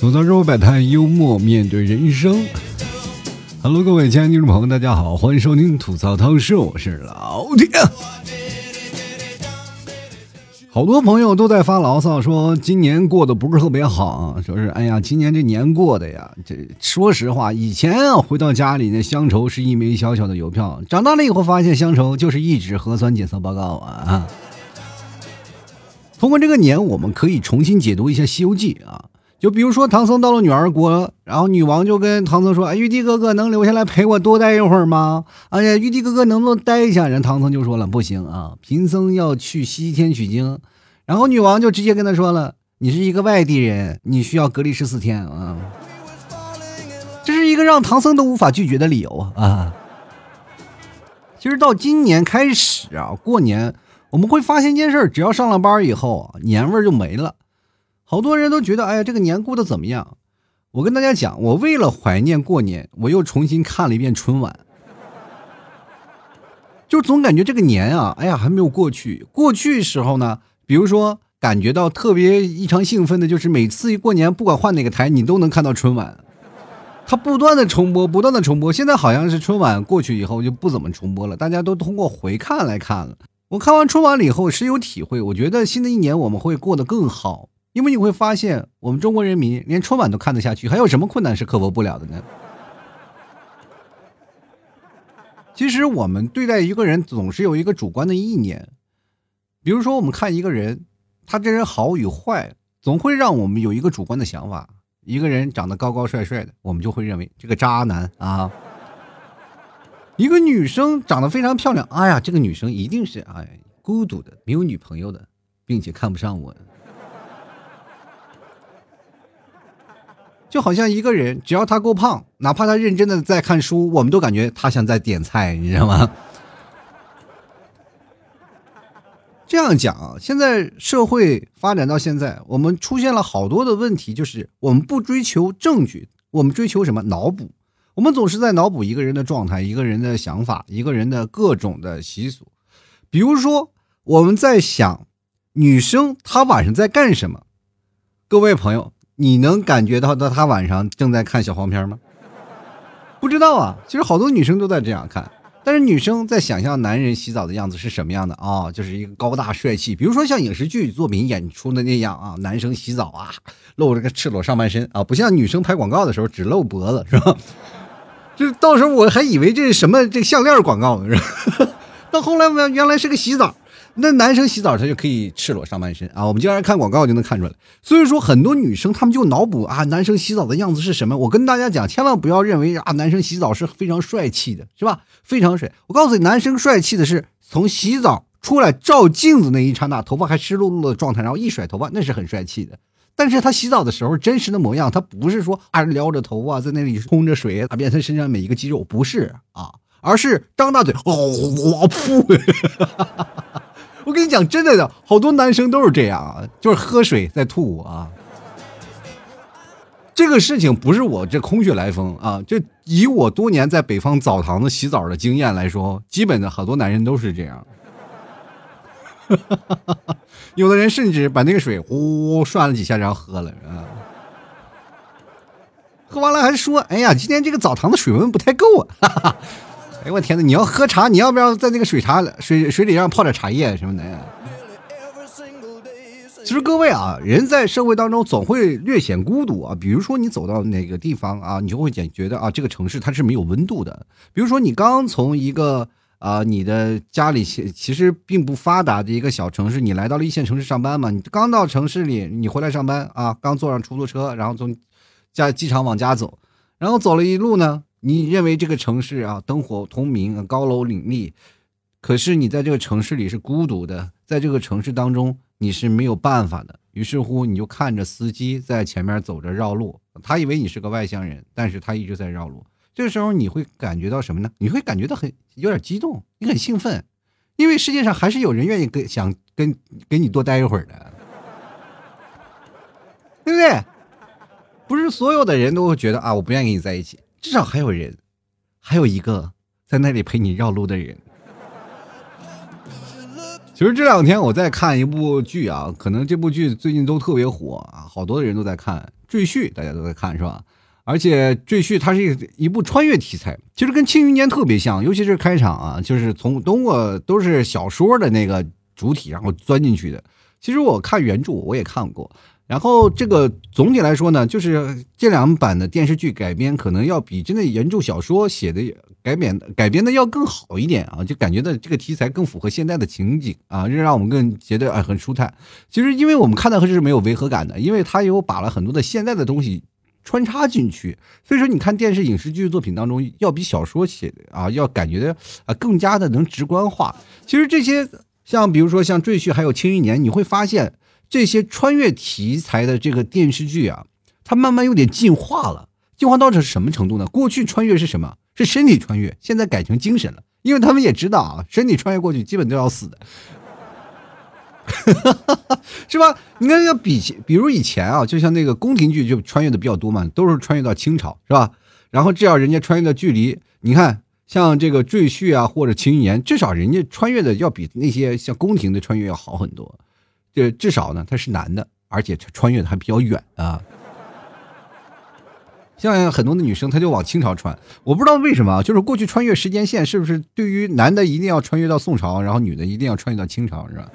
吐槽之后摆摊，幽默面对人生。Hello，各位亲爱的听众朋友，大家好，欢迎收听吐槽汤秀，我是老铁。好多朋友都在发牢骚，说今年过得不是特别好，说是哎呀，今年这年过的呀，这说实话，以前啊回到家里那乡愁是一枚小小的邮票，长大了以后发现乡愁就是一纸核酸检测报告啊。通过这个年，我们可以重新解读一下《西游记》啊。就比如说，唐僧到了女儿国，然后女王就跟唐僧说：“哎，玉帝哥哥能留下来陪我多待一会儿吗？”哎呀，玉帝哥哥能不能待一下？人唐僧就说了：“不行啊，贫僧要去西天取经。”然后女王就直接跟他说了：“你是一个外地人，你需要隔离十四天啊。”这是一个让唐僧都无法拒绝的理由啊！其实到今年开始啊，过年我们会发现一件事：只要上了班以后，年味儿就没了。好多人都觉得，哎呀，这个年过得怎么样？我跟大家讲，我为了怀念过年，我又重新看了一遍春晚，就总感觉这个年啊，哎呀，还没有过去。过去时候呢，比如说感觉到特别异常兴奋的，就是每次一过年，不管换哪个台，你都能看到春晚，它不断的重播，不断的重播。现在好像是春晚过去以后就不怎么重播了，大家都通过回看来看了。我看完春晚了以后深有体会，我觉得新的一年我们会过得更好。因为你会发现，我们中国人民连春晚都看得下去，还有什么困难是克服不了的呢？其实我们对待一个人总是有一个主观的意念，比如说我们看一个人，他这人好与坏，总会让我们有一个主观的想法。一个人长得高高帅帅的，我们就会认为这个渣男啊；一个女生长得非常漂亮，哎呀，这个女生一定是哎孤独的，没有女朋友的，并且看不上我。就好像一个人，只要他够胖，哪怕他认真的在看书，我们都感觉他像在点菜，你知道吗？这样讲啊，现在社会发展到现在，我们出现了好多的问题，就是我们不追求证据，我们追求什么？脑补。我们总是在脑补一个人的状态、一个人的想法、一个人的各种的习俗。比如说，我们在想女生她晚上在干什么？各位朋友。你能感觉到到她晚上正在看小黄片吗？不知道啊，其实好多女生都在这样看，但是女生在想象男人洗澡的样子是什么样的啊？就是一个高大帅气，比如说像影视剧作品演出的那样啊，男生洗澡啊，露着个赤裸上半身啊，不像女生拍广告的时候只露脖子，是吧？这到时候我还以为这是什么这项链广告呢，是吧？到后来我原来是个洗澡。那男生洗澡他就可以赤裸上半身啊，我们经常看广告就能看出来。所以说很多女生她们就脑补啊，男生洗澡的样子是什么？我跟大家讲，千万不要认为啊，男生洗澡是非常帅气的，是吧？非常帅。我告诉你，男生帅气的是从洗澡出来照镜子那一刹那，头发还湿漉漉的状态，然后一甩头发，那是很帅气的。但是他洗澡的时候真实的模样，他不是说啊撩着头啊，在那里冲着水打遍他身上每一个肌肉，不是啊，而是张大嘴，哦，我噗。我跟你讲，真的的，好多男生都是这样啊，就是喝水在吐啊。这个事情不是我这空穴来风啊，就以我多年在北方澡堂子洗澡的经验来说，基本的好多男人都是这样。有的人甚至把那个水呼涮了几下，然后喝了啊。喝完了还说：“哎呀，今天这个澡堂的水温不太够啊。”哈哈哎我天哪！你要喝茶，你要不要在那个水茶水水里让泡点茶叶什么的呀？其实各位啊，人在社会当中总会略显孤独啊。比如说你走到哪个地方啊，你就会觉觉得啊，这个城市它是没有温度的。比如说你刚从一个啊，你的家里其其实并不发达的一个小城市，你来到了一线城市上班嘛。你刚到城市里，你回来上班啊，刚坐上出租车，然后从家机场往家走，然后走了一路呢。你认为这个城市啊，灯火通明，高楼林立，可是你在这个城市里是孤独的，在这个城市当中你是没有办法的。于是乎，你就看着司机在前面走着绕路，他以为你是个外乡人，但是他一直在绕路。这个时候你会感觉到什么呢？你会感觉到很有点激动，你很兴奋，因为世界上还是有人愿意跟想跟跟你多待一会儿的，对不对？不是所有的人都会觉得啊，我不愿意跟你在一起。至少还有人，还有一个在那里陪你绕路的人。其实这两天我在看一部剧啊，可能这部剧最近都特别火啊，好多人都在看《赘婿》，大家都在看是吧？而且《赘婿》它是一一部穿越题材，其实跟《庆余年》特别像，尤其是开场啊，就是从通过都是小说的那个主体，然后钻进去的。其实我看原著我也看过，然后这个总体来说呢，就是这两版的电视剧改编可能要比真的原著小说写的改编改编的要更好一点啊，就感觉到这个题材更符合现在的情景啊，这让我们更觉得哎很舒坦。其实因为我们看的是没有违和感的，因为它有把了很多的现在的东西穿插进去，所以说你看电视影视剧作品当中要比小说写的啊要感觉的啊更加的能直观化。其实这些。像比如说像《赘婿》还有《庆余年》，你会发现这些穿越题材的这个电视剧啊，它慢慢有点进化了。进化到这是什么程度呢？过去穿越是什么？是身体穿越，现在改成精神了。因为他们也知道啊，身体穿越过去基本都要死的，是吧？你看要比比如以前啊，就像那个宫廷剧就穿越的比较多嘛，都是穿越到清朝，是吧？然后这样人家穿越的距离，你看。像这个赘婿啊，或者秦余年，至少人家穿越的要比那些像宫廷的穿越要好很多。这至少呢，他是男的，而且穿越的还比较远啊。像很多的女生，她就往清朝穿，我不知道为什么，就是过去穿越时间线是不是对于男的一定要穿越到宋朝，然后女的一定要穿越到清朝，是吧？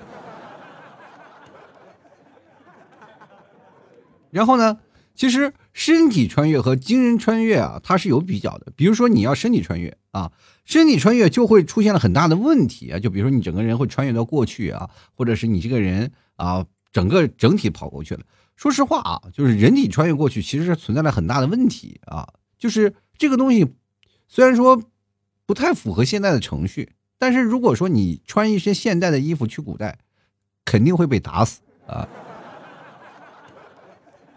然后呢？其实身体穿越和精神穿越啊，它是有比较的。比如说你要身体穿越啊，身体穿越就会出现了很大的问题啊。就比如说你整个人会穿越到过去啊，或者是你这个人啊，整个整体跑过去了。说实话啊，就是人体穿越过去其实是存在了很大的问题啊。就是这个东西虽然说不太符合现在的程序，但是如果说你穿一身现代的衣服去古代，肯定会被打死啊。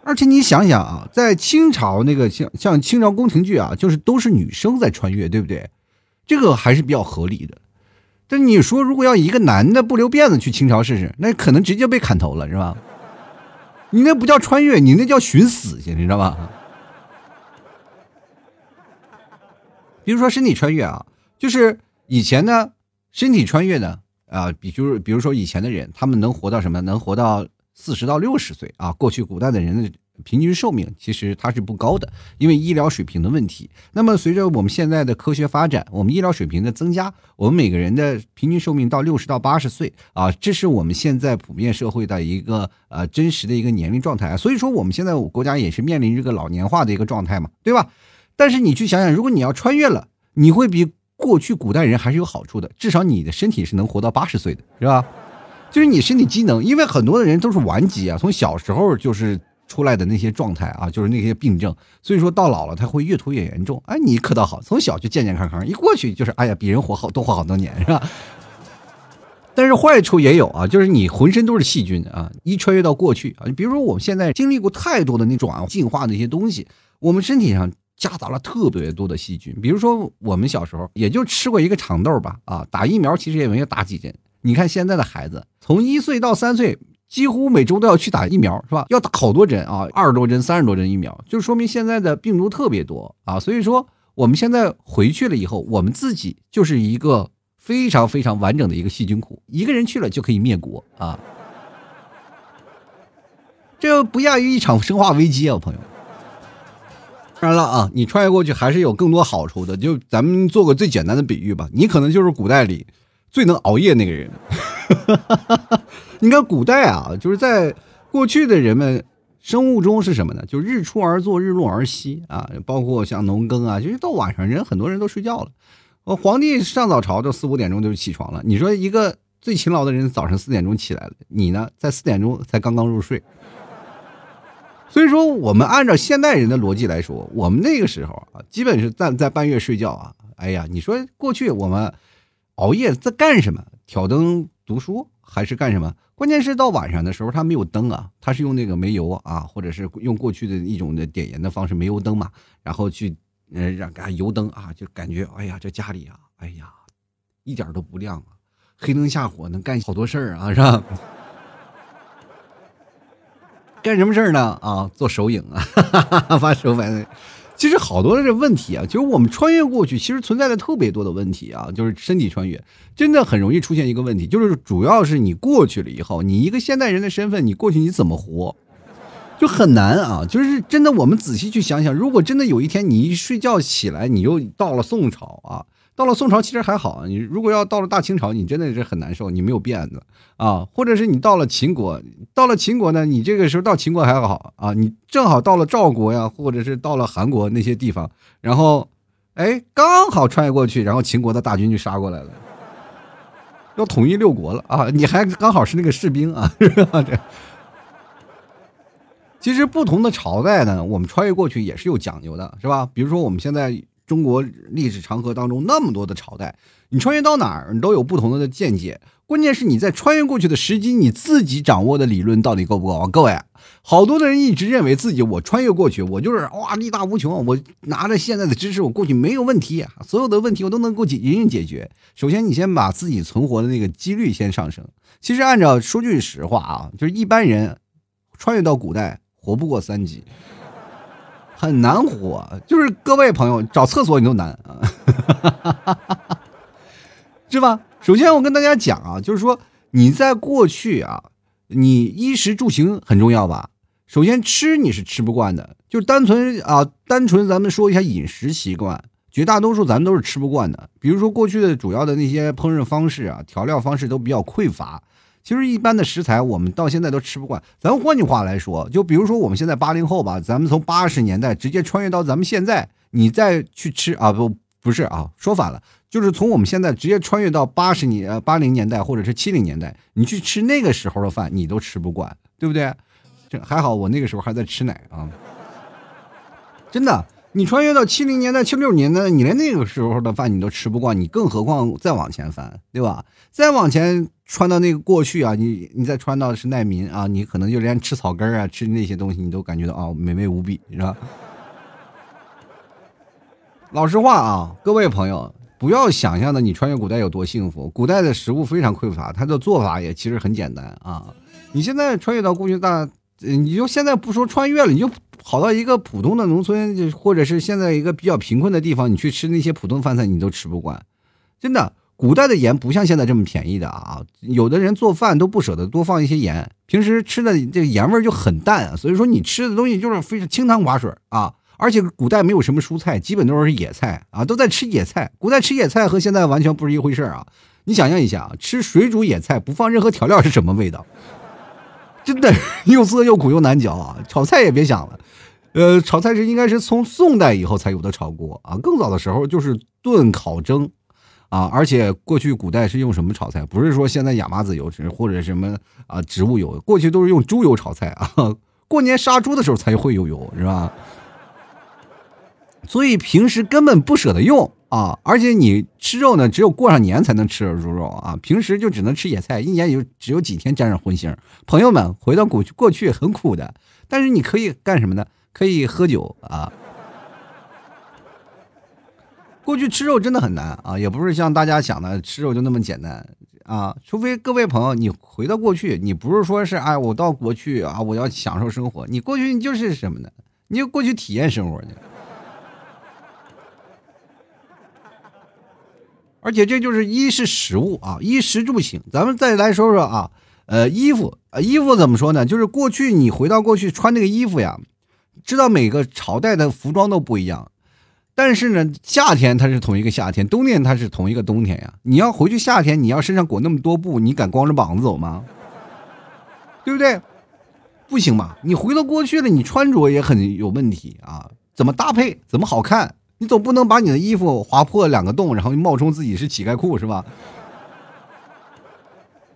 而且你想想啊，在清朝那个像像清朝宫廷剧啊，就是都是女生在穿越，对不对？这个还是比较合理的。但你说如果要一个男的不留辫子去清朝试试，那可能直接被砍头了，是吧？你那不叫穿越，你那叫寻死去，你知道吧？比如说身体穿越啊，就是以前呢，身体穿越呢啊，比就是比如说以前的人，他们能活到什么？能活到。四十到六十岁啊，过去古代的人的平均寿命其实它是不高的，因为医疗水平的问题。那么随着我们现在的科学发展，我们医疗水平的增加，我们每个人的平均寿命到六十到八十岁啊，这是我们现在普遍社会的一个呃真实的一个年龄状态。所以说我们现在国家也是面临这个老年化的一个状态嘛，对吧？但是你去想想，如果你要穿越了，你会比过去古代人还是有好处的，至少你的身体是能活到八十岁的，是吧？就是你身体机能，因为很多的人都是顽疾啊，从小时候就是出来的那些状态啊，就是那些病症，所以说到老了他会越拖越严重。哎，你可倒好，从小就健健康康，一过去就是哎呀，比人活好多活好多年是吧？但是坏处也有啊，就是你浑身都是细菌啊，一穿越到过去啊，你比如说我们现在经历过太多的那种进化的一些东西，我们身体上夹杂了特别多的细菌。比如说我们小时候也就吃过一个长豆吧，啊，打疫苗其实也没有打几针。你看现在的孩子，从一岁到三岁，几乎每周都要去打疫苗，是吧？要打好多针啊，二十多针、三十多针疫苗，就说明现在的病毒特别多啊。所以说，我们现在回去了以后，我们自己就是一个非常非常完整的一个细菌库，一个人去了就可以灭国啊。这不亚于一场生化危机啊，朋友。当然了啊，你穿越过去还是有更多好处的。就咱们做个最简单的比喻吧，你可能就是古代里。最能熬夜那个人，你看古代啊，就是在过去的人们生物钟是什么呢？就日出而作，日落而息啊。包括像农耕啊，就是到晚上人很多人都睡觉了。我皇帝上早朝就四五点钟就起床了。你说一个最勤劳的人早上四点钟起来了，你呢在四点钟才刚刚入睡。所以说，我们按照现代人的逻辑来说，我们那个时候啊，基本是在在半夜睡觉啊。哎呀，你说过去我们。熬夜在干什么？挑灯读书还是干什么？关键是到晚上的时候，他没有灯啊，他是用那个煤油啊，或者是用过去的一种的点燃的方式，煤油灯嘛，然后去呃让啊油灯啊，就感觉哎呀，这家里啊，哎呀，一点都不亮啊，黑灯瞎火能干好多事儿啊，是吧？干什么事儿呢？啊，做手影啊，哈哈哈把手摆。其实好多的这问题啊，就是我们穿越过去，其实存在的特别多的问题啊，就是身体穿越，真的很容易出现一个问题，就是主要是你过去了以后，你一个现代人的身份，你过去你怎么活，就很难啊。就是真的，我们仔细去想想，如果真的有一天你一睡觉起来，你又到了宋朝啊。到了宋朝其实还好，你如果要到了大清朝，你真的是很难受，你没有辫子啊，或者是你到了秦国，到了秦国呢，你这个时候到秦国还好啊，你正好到了赵国呀，或者是到了韩国那些地方，然后，哎，刚好穿越过去，然后秦国的大军就杀过来了，要统一六国了啊，你还刚好是那个士兵啊，是吧？这，其实不同的朝代呢，我们穿越过去也是有讲究的，是吧？比如说我们现在。中国历史长河当中那么多的朝代，你穿越到哪儿，你都有不同的见解。关键是你在穿越过去的时机，你自己掌握的理论到底够不够啊？各位，好多的人一直认为自己我穿越过去，我就是哇力大无穷，我拿着现在的知识，我过去没有问题，所有的问题我都能够解一一解决。首先，你先把自己存活的那个几率先上升。其实按照说句实话啊，就是一般人穿越到古代活不过三级。很难活，就是各位朋友找厕所你都难啊，是吧？首先我跟大家讲啊，就是说你在过去啊，你衣食住行很重要吧？首先吃你是吃不惯的，就单纯啊，单纯咱们说一下饮食习惯，绝大多数咱们都是吃不惯的。比如说过去的主要的那些烹饪方式啊，调料方式都比较匮乏。其实一般的食材我们到现在都吃不惯。咱换句话来说，就比如说我们现在八零后吧，咱们从八十年代直接穿越到咱们现在，你再去吃啊，不不是啊，说反了，就是从我们现在直接穿越到八十年、八零年代或者是七零年代，你去吃那个时候的饭，你都吃不惯，对不对？这还好，我那个时候还在吃奶啊，真的。你穿越到七零年代、七六年代，你连那个时候的饭你都吃不惯，你更何况再往前翻，对吧？再往前穿到那个过去啊，你你再穿到是难民啊，你可能就连吃草根啊、吃那些东西，你都感觉到啊美味无比，是吧？老实话啊，各位朋友，不要想象的你穿越古代有多幸福，古代的食物非常匮乏，它的做法也其实很简单啊。你现在穿越到过去大。你就现在不说穿越了，你就跑到一个普通的农村，或者是现在一个比较贫困的地方，你去吃那些普通饭菜，你都吃不惯。真的，古代的盐不像现在这么便宜的啊！有的人做饭都不舍得多放一些盐，平时吃的这个盐味就很淡，所以说你吃的东西就是非常清汤寡水啊。而且古代没有什么蔬菜，基本都是野菜啊，都在吃野菜。古代吃野菜和现在完全不是一回事啊！你想象一下，吃水煮野菜不放任何调料是什么味道？真的又涩又苦又难嚼啊！炒菜也别想了，呃，炒菜是应该是从宋代以后才有的炒锅啊，更早的时候就是炖、烤、蒸，啊，而且过去古代是用什么炒菜？不是说现在亚麻籽油或者什么啊植物油，过去都是用猪油炒菜啊。过年杀猪的时候才会有油，是吧？所以平时根本不舍得用。啊，而且你吃肉呢，只有过上年才能吃猪肉啊，平时就只能吃野菜，一年也就只有几天沾上荤腥。朋友们，回到过去，过去很苦的，但是你可以干什么呢？可以喝酒啊。过去吃肉真的很难啊，也不是像大家想的吃肉就那么简单啊。除非各位朋友，你回到过去，你不是说是哎，我到过去啊，我要享受生活。你过去你就是什么呢？你就过去体验生活去。而且这就是衣是食物啊，衣食住行。咱们再来说说啊，呃，衣服，衣服怎么说呢？就是过去你回到过去穿那个衣服呀，知道每个朝代的服装都不一样，但是呢，夏天它是同一个夏天，冬天它是同一个冬天呀。你要回去夏天，你要身上裹那么多布，你敢光着膀子走吗？对不对？不行吧？你回到过去了，你穿着也很有问题啊，怎么搭配，怎么好看？你总不能把你的衣服划破两个洞，然后冒充自己是乞丐裤是吧？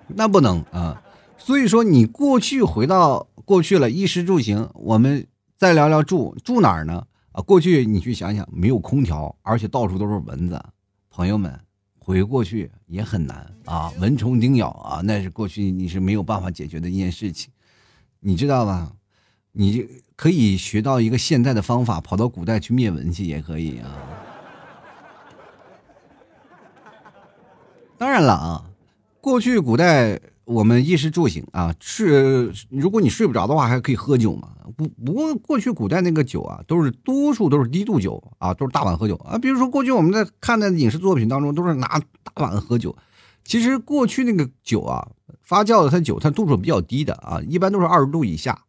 那不能啊！所以说你过去回到过去了，衣食住行，我们再聊聊住住哪儿呢？啊，过去你去想想，没有空调，而且到处都是蚊子，朋友们回过去也很难啊，蚊虫叮咬啊，那是过去你是没有办法解决的一件事情，你知道吧？你可以学到一个现代的方法，跑到古代去灭蚊去也可以啊。当然了啊，过去古代我们衣食住行啊，是如果你睡不着的话，还可以喝酒嘛。不不过过去古代那个酒啊，都是多数都是低度酒啊，都是大碗喝酒啊。比如说过去我们在看的影视作品当中，都是拿大碗喝酒。其实过去那个酒啊，发酵的它酒它度数比较低的啊，一般都是二十度以下。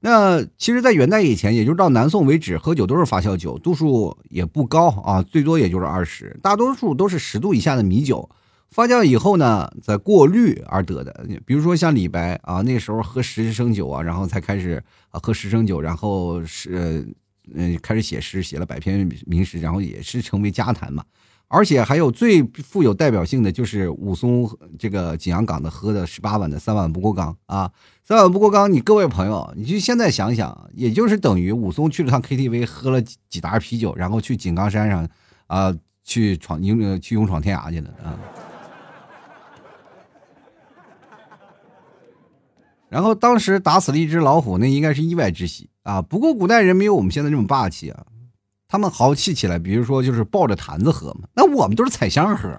那其实，在元代以前，也就是到南宋为止，喝酒都是发酵酒，度数也不高啊，最多也就是二十，大多数都是十度以下的米酒。发酵以后呢，再过滤而得的。比如说像李白啊，那时候喝十升酒啊，然后才开始啊喝十升酒，然后是嗯开始写诗，写了百篇名诗，然后也是成为佳谈嘛。而且还有最富有代表性的就是武松这个景阳冈的喝的十八碗的三碗不过冈啊，三碗不过冈，你各位朋友，你就现在想想，也就是等于武松去了趟 KTV，喝了几打啤酒，然后去井冈山上啊去闯勇去勇闯天涯去了啊。然后当时打死了一只老虎，那应该是意外之喜啊。不过古代人没有我们现在这么霸气啊。他们豪气起来，比如说就是抱着坛子喝嘛，那我们都是采香喝，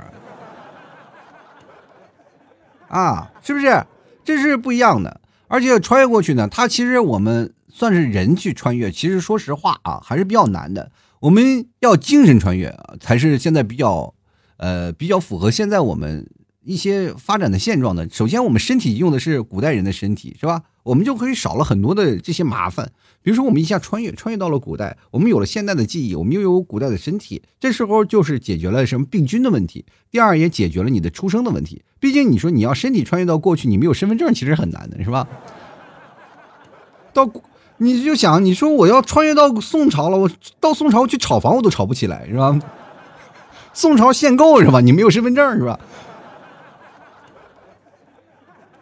啊，是不是？这是不一样的。而且穿越过去呢，它其实我们算是人去穿越，其实说实话啊，还是比较难的。我们要精神穿越啊，才是现在比较，呃，比较符合现在我们。一些发展的现状的，首先我们身体用的是古代人的身体，是吧？我们就可以少了很多的这些麻烦。比如说，我们一下穿越，穿越到了古代，我们有了现代的记忆，我们又有古代的身体，这时候就是解决了什么病菌的问题。第二，也解决了你的出生的问题。毕竟你说你要身体穿越到过去，你没有身份证，其实很难的，是吧？到你就想，你说我要穿越到宋朝了，我到宋朝去炒房，我都炒不起来，是吧？宋朝限购是吧？你没有身份证是吧？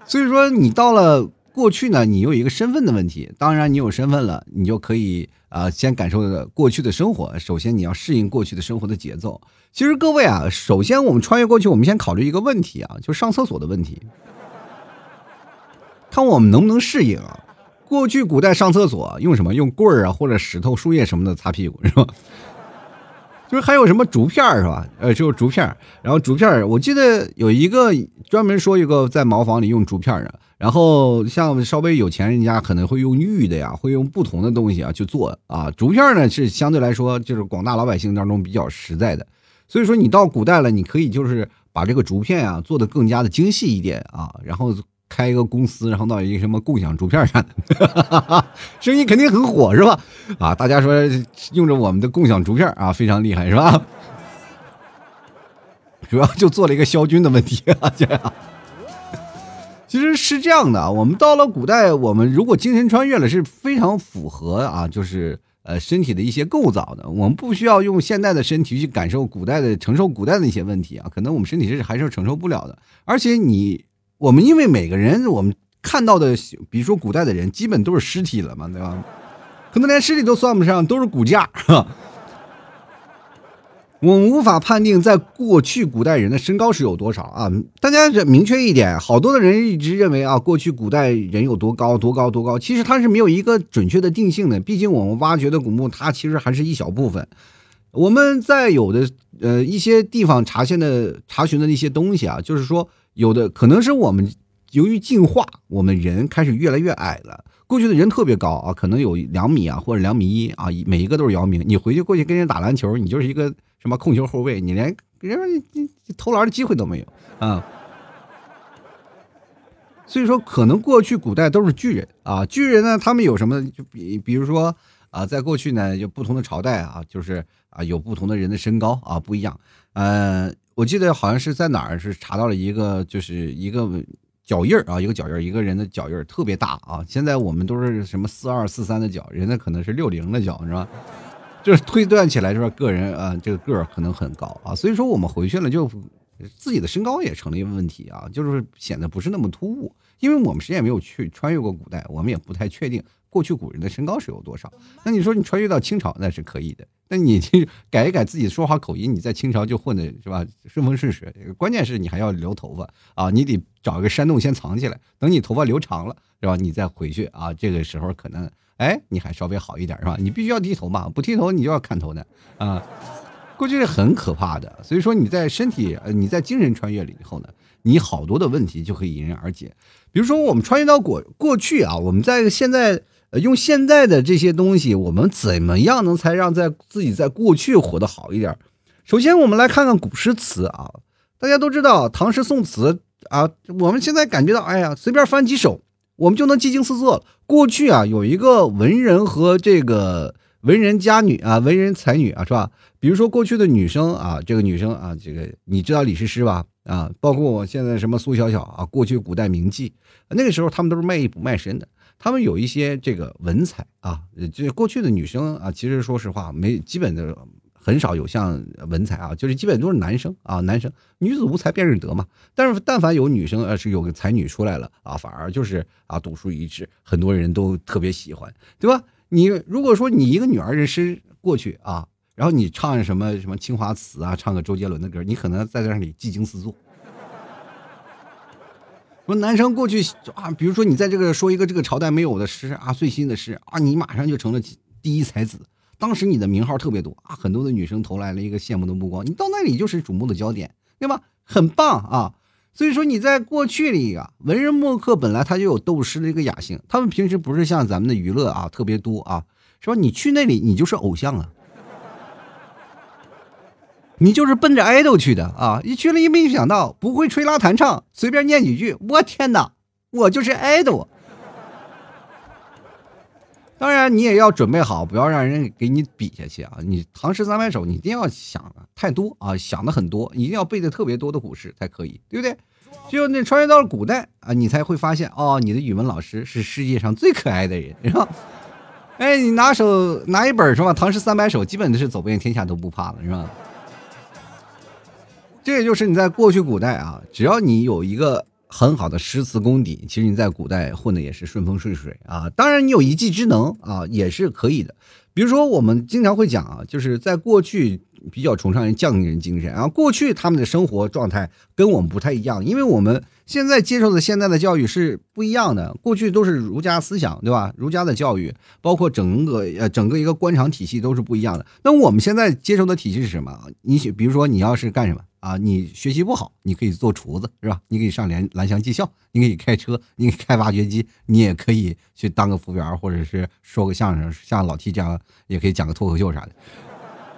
所以说，你到了过去呢，你有一个身份的问题。当然，你有身份了，你就可以啊，先感受过去的生活。首先，你要适应过去的生活的节奏。其实，各位啊，首先我们穿越过去，我们先考虑一个问题啊，就上厕所的问题，看我们能不能适应啊。过去古代上厕所用什么？用棍儿啊，或者石头、树叶什么的擦屁股，是吧？就是还有什么竹片是吧？呃，就是竹片然后竹片我记得有一个专门说一个在茅房里用竹片的。然后像稍微有钱人家可能会用玉的呀，会用不同的东西啊去做啊。竹片呢是相对来说就是广大老百姓当中比较实在的。所以说你到古代了，你可以就是把这个竹片啊做的更加的精细一点啊，然后。开一个公司，然后到一个什么共享竹片上，生意肯定很火，是吧？啊，大家说用着我们的共享竹片啊，非常厉害，是吧？主要就做了一个消菌的问题啊，这样。其实是这样的，我们到了古代，我们如果精神穿越了，是非常符合啊，就是呃身体的一些构造的。我们不需要用现代的身体去感受古代的，承受古代的一些问题啊，可能我们身体是还是承受不了的，而且你。我们因为每个人，我们看到的，比如说古代的人，基本都是尸体了嘛，对吧？可能连尸体都算不上，都是骨架。我们无法判定在过去古代人的身高是有多少啊？大家明确一点，好多的人一直认为啊，过去古代人有多高，多高，多高。其实它是没有一个准确的定性的。毕竟我们挖掘的古墓，它其实还是一小部分。我们在有的呃一些地方查现的查询的一些东西啊，就是说。有的可能是我们由于进化，我们人开始越来越矮了。过去的人特别高啊，可能有两米啊，或者两米一啊，每一个都是姚明。你回去过去跟人打篮球，你就是一个什么控球后卫，你连人家投篮的机会都没有啊。所以说，可能过去古代都是巨人啊。巨人呢，他们有什么？就比比如说啊，在过去呢，有不同的朝代啊，就是啊，有不同的人的身高啊不一样，嗯。我记得好像是在哪儿是查到了一个，就是一个脚印儿啊，一个脚印儿，一个人的脚印儿特别大啊。现在我们都是什么四二四三的脚，人家可能是六零的脚，是吧？就是推断起来说个人啊，这个个儿可能很高啊。所以说我们回去了，就自己的身高也成了一个问题啊，就是显得不是那么突兀，因为我们谁也没有去穿越过古代，我们也不太确定过去古人的身高是有多少。那你说你穿越到清朝那是可以的。那你去 改一改自己说话口音，你在清朝就混的是吧？顺风顺水。关键是你还要留头发啊，你得找一个山洞先藏起来，等你头发留长了，是吧？你再回去啊，这个时候可能哎，你还稍微好一点是吧？你必须要剃头嘛，不剃头你就要砍头的啊。过去是很可怕的。所以说你在身体呃你在精神穿越了以后呢，你好多的问题就可以迎刃而解。比如说我们穿越到过过去啊，我们在现在呃用现在的这些东西，我们怎么样能才让在自己在过去活得好一点？首先我们来看看古诗词啊，大家都知道唐诗宋词啊，我们现在感觉到哎呀，随便翻几首。我们就能技惊四座了。过去啊，有一个文人和这个文人佳女啊，文人才女啊，是吧？比如说过去的女生啊，这个女生啊，这个你知道李师师吧？啊，包括我现在什么苏小小啊，过去古代名妓，那个时候他们都是卖艺不卖身的，他们有一些这个文采啊，就过去的女生啊，其实说实话没基本的。很少有像文采啊，就是基本都是男生啊，男生女子无才便是德嘛。但是但凡有女生呃是有个才女出来了啊，反而就是啊独树一帜，很多人都特别喜欢，对吧？你如果说你一个女儿人师过去啊，然后你唱什么什么青花瓷啊，唱个周杰伦的歌，你可能在那里技惊四座。说男生过去啊，比如说你在这个说一个这个朝代没有的诗啊，最新的诗啊，你马上就成了第一才子。当时你的名号特别多啊，很多的女生投来了一个羡慕的目光，你到那里就是瞩目的焦点，对吧？很棒啊！所以说你在过去里啊，文人墨客本来他就有斗诗的一个雅兴，他们平时不是像咱们的娱乐啊特别多啊，是吧？你去那里你就是偶像啊，你就是奔着爱豆去的啊！一去了，一没想到不会吹拉弹唱，随便念几句，我天哪，我就是爱豆。当然，你也要准备好，不要让人给你比下去啊！你唐诗三百首，你一定要想太多啊，想的很多，一定要背的特别多的古诗才可以，对不对？只有那穿越到了古代啊，你才会发现哦，你的语文老师是世界上最可爱的人，是吧？哎，你拿手拿一本是吧？唐诗三百首，基本都是走遍天下都不怕了，是吧？这也就是你在过去古代啊，只要你有一个。很好的诗词功底，其实你在古代混的也是顺风顺水啊。当然，你有一技之能啊，也是可以的。比如说，我们经常会讲啊，就是在过去比较崇尚匠人精神啊。过去他们的生活状态跟我们不太一样，因为我们现在接受的现在的教育是不一样的。过去都是儒家思想，对吧？儒家的教育，包括整个呃整个一个官场体系都是不一样的。那我们现在接受的体系是什么？你比如说，你要是干什么？啊，你学习不好，你可以做厨子，是吧？你可以上蓝蓝翔技校，你可以开车，你可以开挖掘机，你也可以去当个服务员，或者是说个相声，像老 T 这样，也可以讲个脱口秀啥的，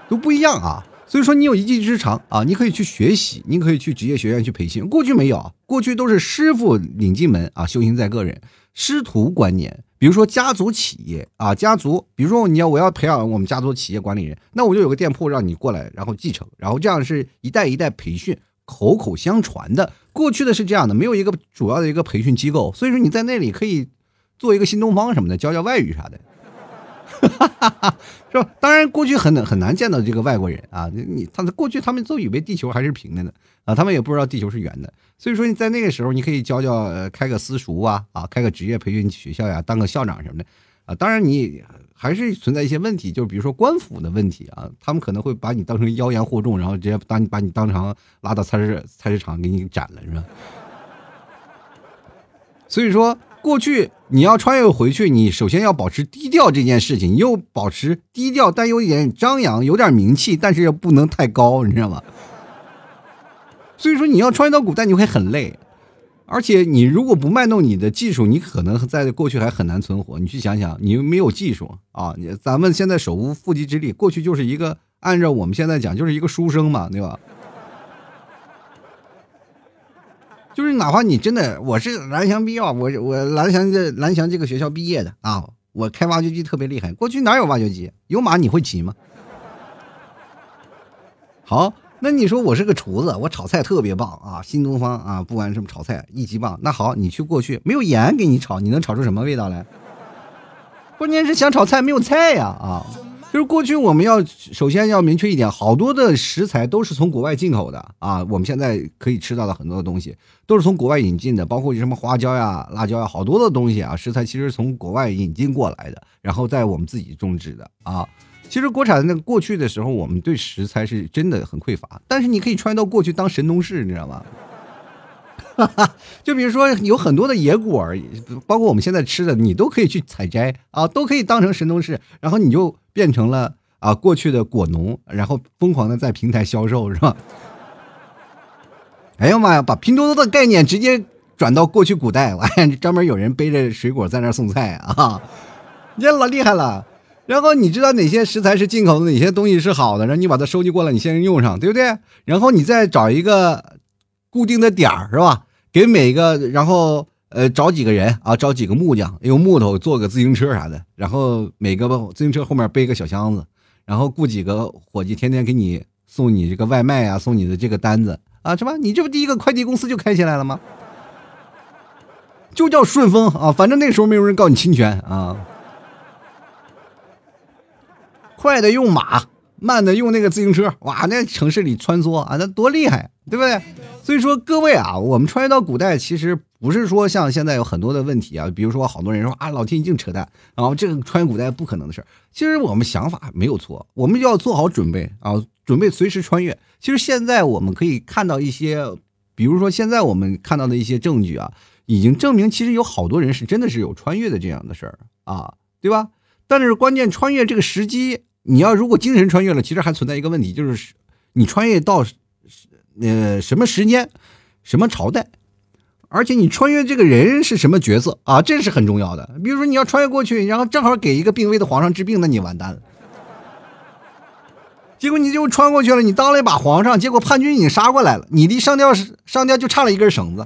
都不一样啊。所以说，你有一技之长啊，你可以去学习，你可以去职业学院去培训。过去没有，过去都是师傅领进门啊，修行在个人，师徒观念。比如说家族企业啊，家族，比如说你要我要培养我们家族企业管理人，那我就有个店铺让你过来，然后继承，然后这样是一代一代培训，口口相传的。过去的是这样的，没有一个主要的一个培训机构，所以说你在那里可以做一个新东方什么的，教教外语啥的，哈 哈是吧？当然过去很很难见到这个外国人啊，你他过去他们都以为地球还是平的呢。啊，他们也不知道地球是圆的，所以说你在那个时候，你可以教教，呃，开个私塾啊，啊，开个职业培训学校呀，当个校长什么的，啊，当然你还是存在一些问题，就是比如说官府的问题啊，他们可能会把你当成妖言惑众，然后直接把你把你当成拉到菜市菜市场给你斩了，是吧？所以说，过去你要穿越回去，你首先要保持低调这件事情，你又保持低调，但有一点张扬，有点名气，但是又不能太高，你知道吗？所以说你要穿越到古代，你会很累，而且你如果不卖弄你的技术，你可能在过去还很难存活。你去想想，你没有技术啊，你咱们现在手无缚鸡之力，过去就是一个按照我们现在讲，就是一个书生嘛，对吧？就是哪怕你真的我是蓝翔毕业，我我蓝翔这蓝翔这个学校毕业的啊，我开挖掘机特别厉害。过去哪有挖掘机？有马你会骑吗？好。那你说我是个厨子，我炒菜特别棒啊！新东方啊，不管什么炒菜一级棒。那好，你去过去没有盐给你炒，你能炒出什么味道来？关键是想炒菜没有菜呀啊！就是过去我们要首先要明确一点，好多的食材都是从国外进口的啊。我们现在可以吃到的很多的东西都是从国外引进的，包括什么花椒呀、辣椒呀，好多的东西啊，食材其实从国外引进过来的，然后在我们自己种植的啊。其实国产的那过去的时候，我们对食材是真的很匮乏。但是你可以穿越到过去当神农氏，你知道吗？就比如说有很多的野果，包括我们现在吃的，你都可以去采摘啊，都可以当成神农氏，然后你就变成了啊过去的果农，然后疯狂的在平台销售，是吧？哎呀妈呀，把拼多多的概念直接转到过去古代，哎，专门有人背着水果在那送菜啊，这老厉害了。然后你知道哪些食材是进口的，哪些东西是好的，然后你把它收集过来，你先用上，对不对？然后你再找一个固定的点儿，是吧？给每个，然后呃找几个人啊，找几个木匠，用木头做个自行车啥的，然后每个自行车后面背个小箱子，然后雇几个伙计，天天给你送你这个外卖啊，送你的这个单子啊，是吧？你这不第一个快递公司就开起来了吗？就叫顺丰啊，反正那时候没有人告你侵权啊。快的用马，慢的用那个自行车，哇，那城市里穿梭啊，那多厉害，对不对？所以说各位啊，我们穿越到古代，其实不是说像现在有很多的问题啊，比如说好多人说啊，老天一定扯淡，然后这个穿越古代不可能的事儿其实我们想法没有错，我们就要做好准备啊，准备随时穿越。其实现在我们可以看到一些，比如说现在我们看到的一些证据啊，已经证明其实有好多人是真的是有穿越的这样的事儿啊，对吧？但是关键穿越这个时机。你要如果精神穿越了，其实还存在一个问题，就是你穿越到呃什么时间、什么朝代，而且你穿越这个人是什么角色啊，这是很重要的。比如说你要穿越过去，然后正好给一个病危的皇上治病，那你完蛋了。结果你就穿过去了，你当了一把皇上，结果叛军已经杀过来了，你离上吊上吊就差了一根绳子。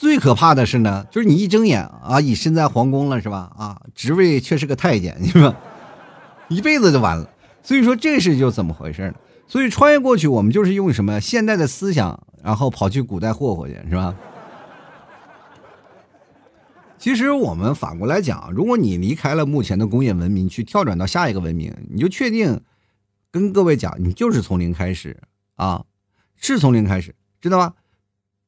最可怕的是呢，就是你一睁眼啊，已身在皇宫了，是吧？啊，职位却是个太监，是吧？一辈子就完了。所以说这事就怎么回事呢？所以穿越过去，我们就是用什么现代的思想，然后跑去古代霍霍去，是吧？其实我们反过来讲，如果你离开了目前的工业文明，去跳转到下一个文明，你就确定跟各位讲，你就是从零开始啊，是从零开始，知道吗？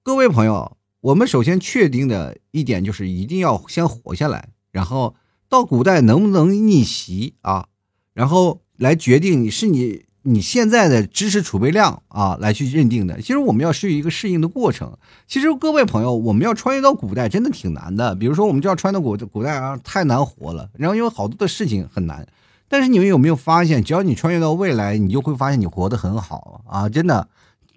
各位朋友。我们首先确定的一点就是一定要先活下来，然后到古代能不能逆袭啊？然后来决定你是你你现在的知识储备量啊来去认定的。其实我们要是一个适应的过程。其实各位朋友，我们要穿越到古代真的挺难的。比如说，我们就要穿到古古代啊，太难活了。然后有好多的事情很难。但是你们有没有发现，只要你穿越到未来，你就会发现你活得很好啊！真的。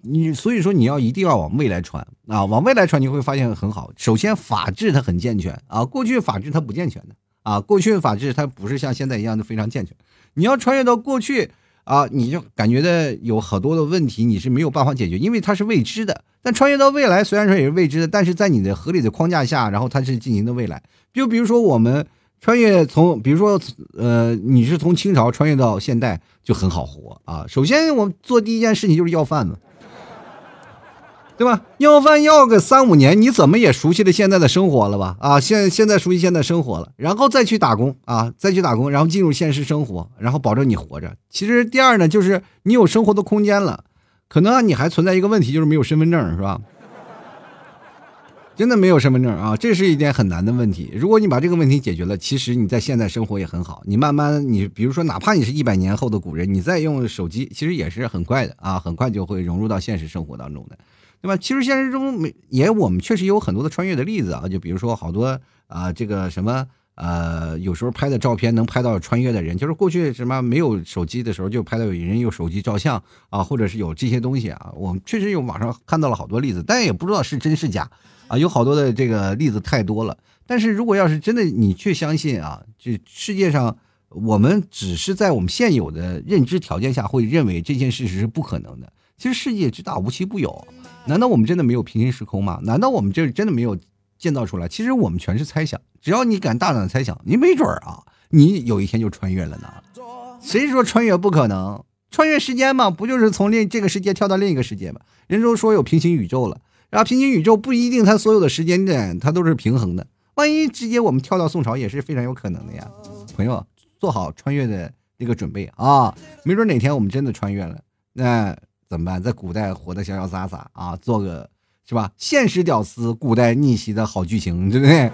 你所以说你要一定要往未来传啊，往未来传你会发现很好。首先法治它很健全啊，过去法治它不健全的啊，过去法治它不是像现在一样的非常健全。你要穿越到过去啊，你就感觉的有很多的问题你是没有办法解决，因为它是未知的。但穿越到未来虽然说也是未知的，但是在你的合理的框架下，然后它是进行的未来。就比如说我们穿越从，比如说呃，你是从清朝穿越到现代就很好活啊。首先我们做第一件事情就是要饭嘛。对吧？要饭要个三五年，你怎么也熟悉了现在的生活了吧？啊，现现在熟悉现在生活了，然后再去打工啊，再去打工，然后进入现实生活，然后保证你活着。其实第二呢，就是你有生活的空间了，可能你还存在一个问题，就是没有身份证，是吧？真的没有身份证啊，这是一件很难的问题。如果你把这个问题解决了，其实你在现在生活也很好。你慢慢，你比如说，哪怕你是一百年后的古人，你再用手机，其实也是很快的啊，很快就会融入到现实生活当中的。对吧？其实现实中没也，我们确实有很多的穿越的例子啊。就比如说好多啊，这个什么呃，有时候拍的照片能拍到穿越的人，就是过去什么没有手机的时候就拍到有人用手机照相啊，或者是有这些东西啊。我们确实有网上看到了好多例子，但也不知道是真是假啊。有好多的这个例子太多了。但是如果要是真的你去相信啊，这世界上我们只是在我们现有的认知条件下会认为这件事实是不可能的。其实世界之大无奇不有。难道我们真的没有平行时空吗？难道我们这真的没有建造出来？其实我们全是猜想。只要你敢大胆猜想，你没准儿啊，你有一天就穿越了呢。谁说穿越不可能？穿越时间嘛，不就是从另这个世界跳到另一个世界吗？人都说有平行宇宙了，然后平行宇宙不一定它所有的时间点它都是平衡的。万一直接我们跳到宋朝也是非常有可能的呀。朋友，做好穿越的那个准备啊，没准哪天我们真的穿越了，那。怎么办？在古代活得潇潇洒洒啊，做个是吧？现实屌丝，古代逆袭的好剧情，对不对？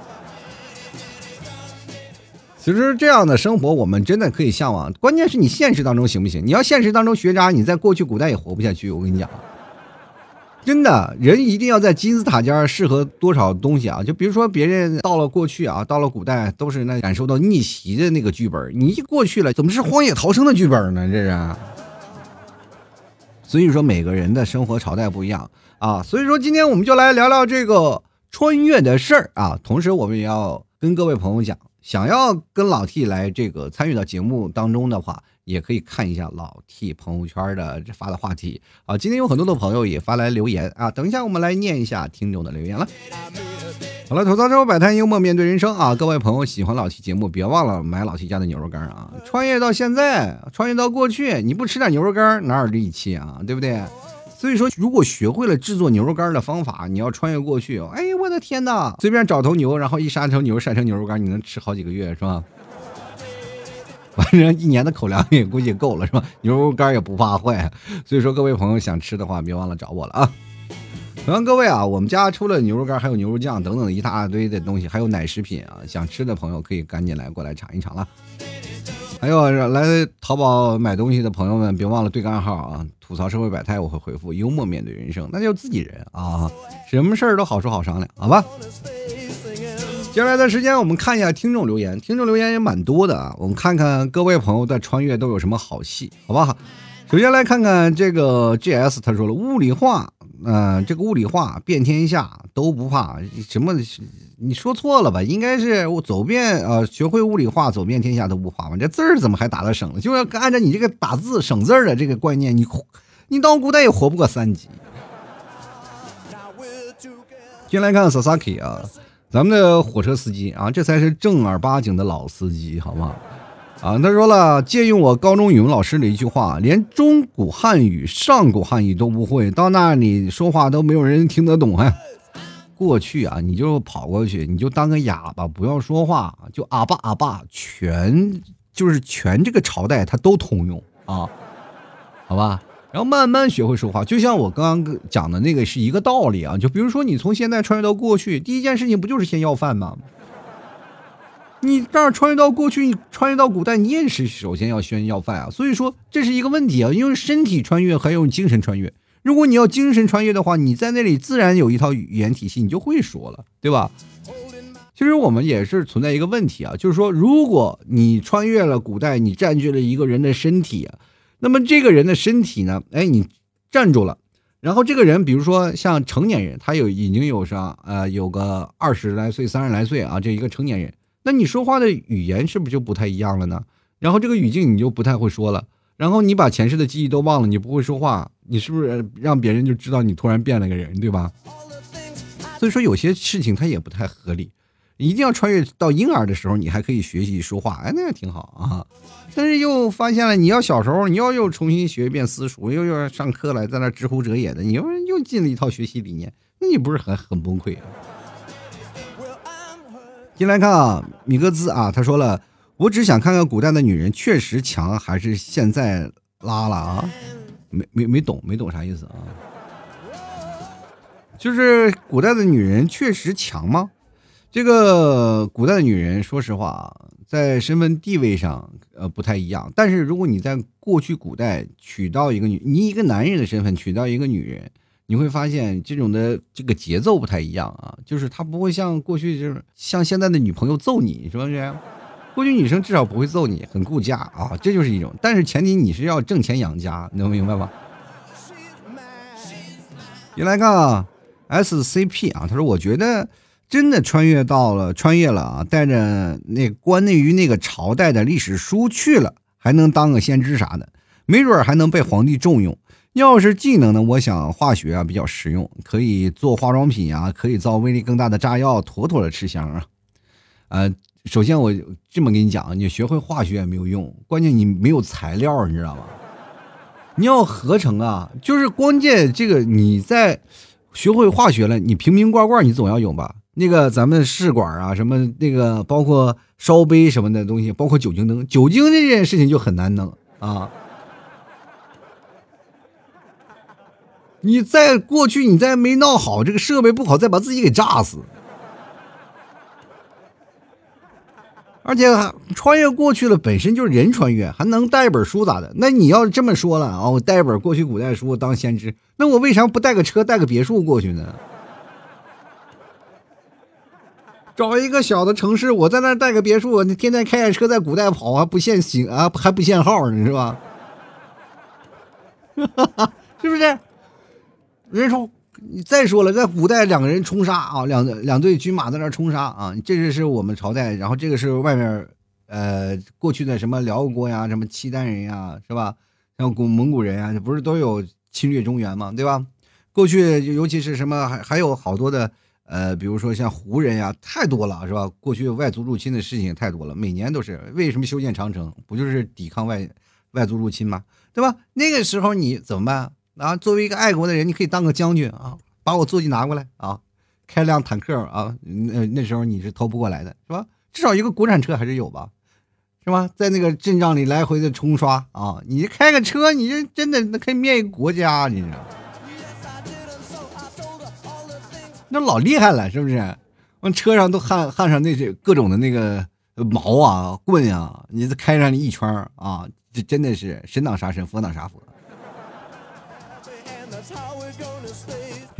其实这样的生活，我们真的可以向往。关键是你现实当中行不行？你要现实当中学渣，你在过去古代也活不下去。我跟你讲，真的，人一定要在金字塔尖适合多少东西啊？就比如说，别人到了过去啊，到了古代，都是那感受到逆袭的那个剧本。你一过去了，怎么是荒野逃生的剧本呢？这是。所以说，每个人的生活朝代不一样啊。所以说，今天我们就来聊聊这个穿越的事儿啊。同时，我们也要跟各位朋友讲，想要跟老 T 来这个参与到节目当中的话。也可以看一下老 T 朋友圈的这发的话题啊，今天有很多的朋友也发来留言啊，等一下我们来念一下听众的留言了。好了，吐槽之后摆摊，幽默面对人生啊！各位朋友喜欢老 T 节目，别忘了买老 T 家的牛肉干啊！穿越到现在，穿越到过去，你不吃点牛肉干哪有力气啊？对不对？所以说，如果学会了制作牛肉干的方法，你要穿越过去，哎呦我的天哪！随便找头牛，然后一杀头牛晒成牛肉干，你能吃好几个月是吧？反正一年的口粮也估计够了，是吧？牛肉干也不怕坏，所以说各位朋友想吃的话，别忘了找我了啊！同样各位啊，我们家除了牛肉干，还有牛肉酱等等一大堆的东西，还有奶食品啊，想吃的朋友可以赶紧来过来尝一尝了。还有来淘宝买东西的朋友们，别忘了对个暗号啊！吐槽社会百态，我会回复幽默面对人生，那就自己人啊，什么事儿都好说好商量，好吧？接下来的时间，我们看一下听众留言。听众留言也蛮多的啊，我们看看各位朋友在穿越都有什么好戏，好不好？首先来看看这个 GS，他说了物理化，嗯，这个物理化遍天下都不怕什么？你说错了吧？应该是我走遍呃，学会物理化，走遍天下都不怕嘛？这字儿怎么还打的省了？就要按照你这个打字省字儿的这个观念，你你到古代也活不过三级。先来看 Sasaki 啊。咱们的火车司机啊，这才是正儿八经的老司机，好不好？啊，他说了，借用我高中语文老师的一句话，连中古汉语、上古汉语都不会，到那里说话都没有人听得懂。哎，过去啊，你就跑过去，你就当个哑巴，不要说话，就阿爸阿爸，全就是全这个朝代它都通用啊，好吧？然后慢慢学会说话，就像我刚刚讲的那个是一个道理啊。就比如说，你从现在穿越到过去，第一件事情不就是先要饭吗？你这儿穿越到过去，你穿越到古代，你也是首先要先要饭啊。所以说这是一个问题啊，因为身体穿越还有精神穿越。如果你要精神穿越的话，你在那里自然有一套语言体系，你就会说了，对吧？其实我们也是存在一个问题啊，就是说，如果你穿越了古代，你占据了一个人的身体。那么这个人的身体呢？哎，你站住了，然后这个人，比如说像成年人，他有已经有上呃有个二十来岁、三十来岁啊，这一个成年人，那你说话的语言是不是就不太一样了呢？然后这个语境你就不太会说了，然后你把前世的记忆都忘了，你不会说话，你是不是让别人就知道你突然变了个人，对吧？所以说有些事情它也不太合理。一定要穿越到婴儿的时候，你还可以学习说话，哎，那也挺好啊。但是又发现了，你要小时候，你要又重新学一遍私塾，又要上课了，在那知乎者也的，你又又进了一套学习理念，那你不是很很崩溃啊？进来看啊，米格兹啊，他说了，我只想看看古代的女人确实强还是现在拉了啊？没没没懂，没懂啥意思啊？就是古代的女人确实强吗？这个古代的女人，说实话啊，在身份地位上，呃，不太一样。但是如果你在过去古代娶到一个女，你一个男人的身份娶到一个女人，你会发现这种的这个节奏不太一样啊。就是他不会像过去，就是像现在的女朋友揍你，是不是？过去女生至少不会揍你，很顾家啊，这就是一种。但是前提你是要挣钱养家，能明白吗？你来看啊，SCP 啊，他说，我觉得。真的穿越到了，穿越了啊！带着那关内于那个朝代的历史书去了，还能当个先知啥的，没准还能被皇帝重用。要是技能呢？我想化学啊比较实用，可以做化妆品啊，可以造威力更大的炸药，妥妥的吃香啊！呃，首先我这么跟你讲，你学会化学也没有用，关键你没有材料，你知道吗？你要合成啊，就是关键这个你在学会化学了，你瓶瓶罐罐你总要有吧？那个咱们试管啊，什么那个包括烧杯什么的东西，包括酒精灯，酒精这件事情就很难弄啊。你在过去，你再没闹好，这个设备不好，再把自己给炸死。而且穿越过去了，本身就是人穿越，还能带一本书咋的？那你要这么说了啊，我带一本过去古代书当先知，那我为啥不带个车，带个别墅过去呢？找一个小的城市，我在那带个别墅，你天天开着车在古代跑，还不限行啊，还不限号呢，是吧？是不是？人说，你再说了，在古代两个人冲杀啊，两两队军马在那冲杀啊，这个是我们朝代，然后这个是外面呃过去的什么辽国呀，什么契丹人呀，是吧？像古蒙古人呀，不是都有侵略中原嘛，对吧？过去尤其是什么还还有好多的。呃，比如说像胡人呀，太多了，是吧？过去外族入侵的事情太多了，每年都是。为什么修建长城？不就是抵抗外外族入侵吗？对吧？那个时候你怎么办啊？作为一个爱国的人，你可以当个将军啊，把我坐骑拿过来啊，开辆坦克啊，那那时候你是偷不过来的，是吧？至少一个国产车还是有吧，是吧？在那个阵仗里来回的冲刷啊，你开个车，你这真的那可以灭一个国家，你知道。那老厉害了，是不是？往车上都焊焊上那些各种的那个矛啊、棍啊，你这开上一圈啊，这真的是神挡杀神，佛挡杀佛。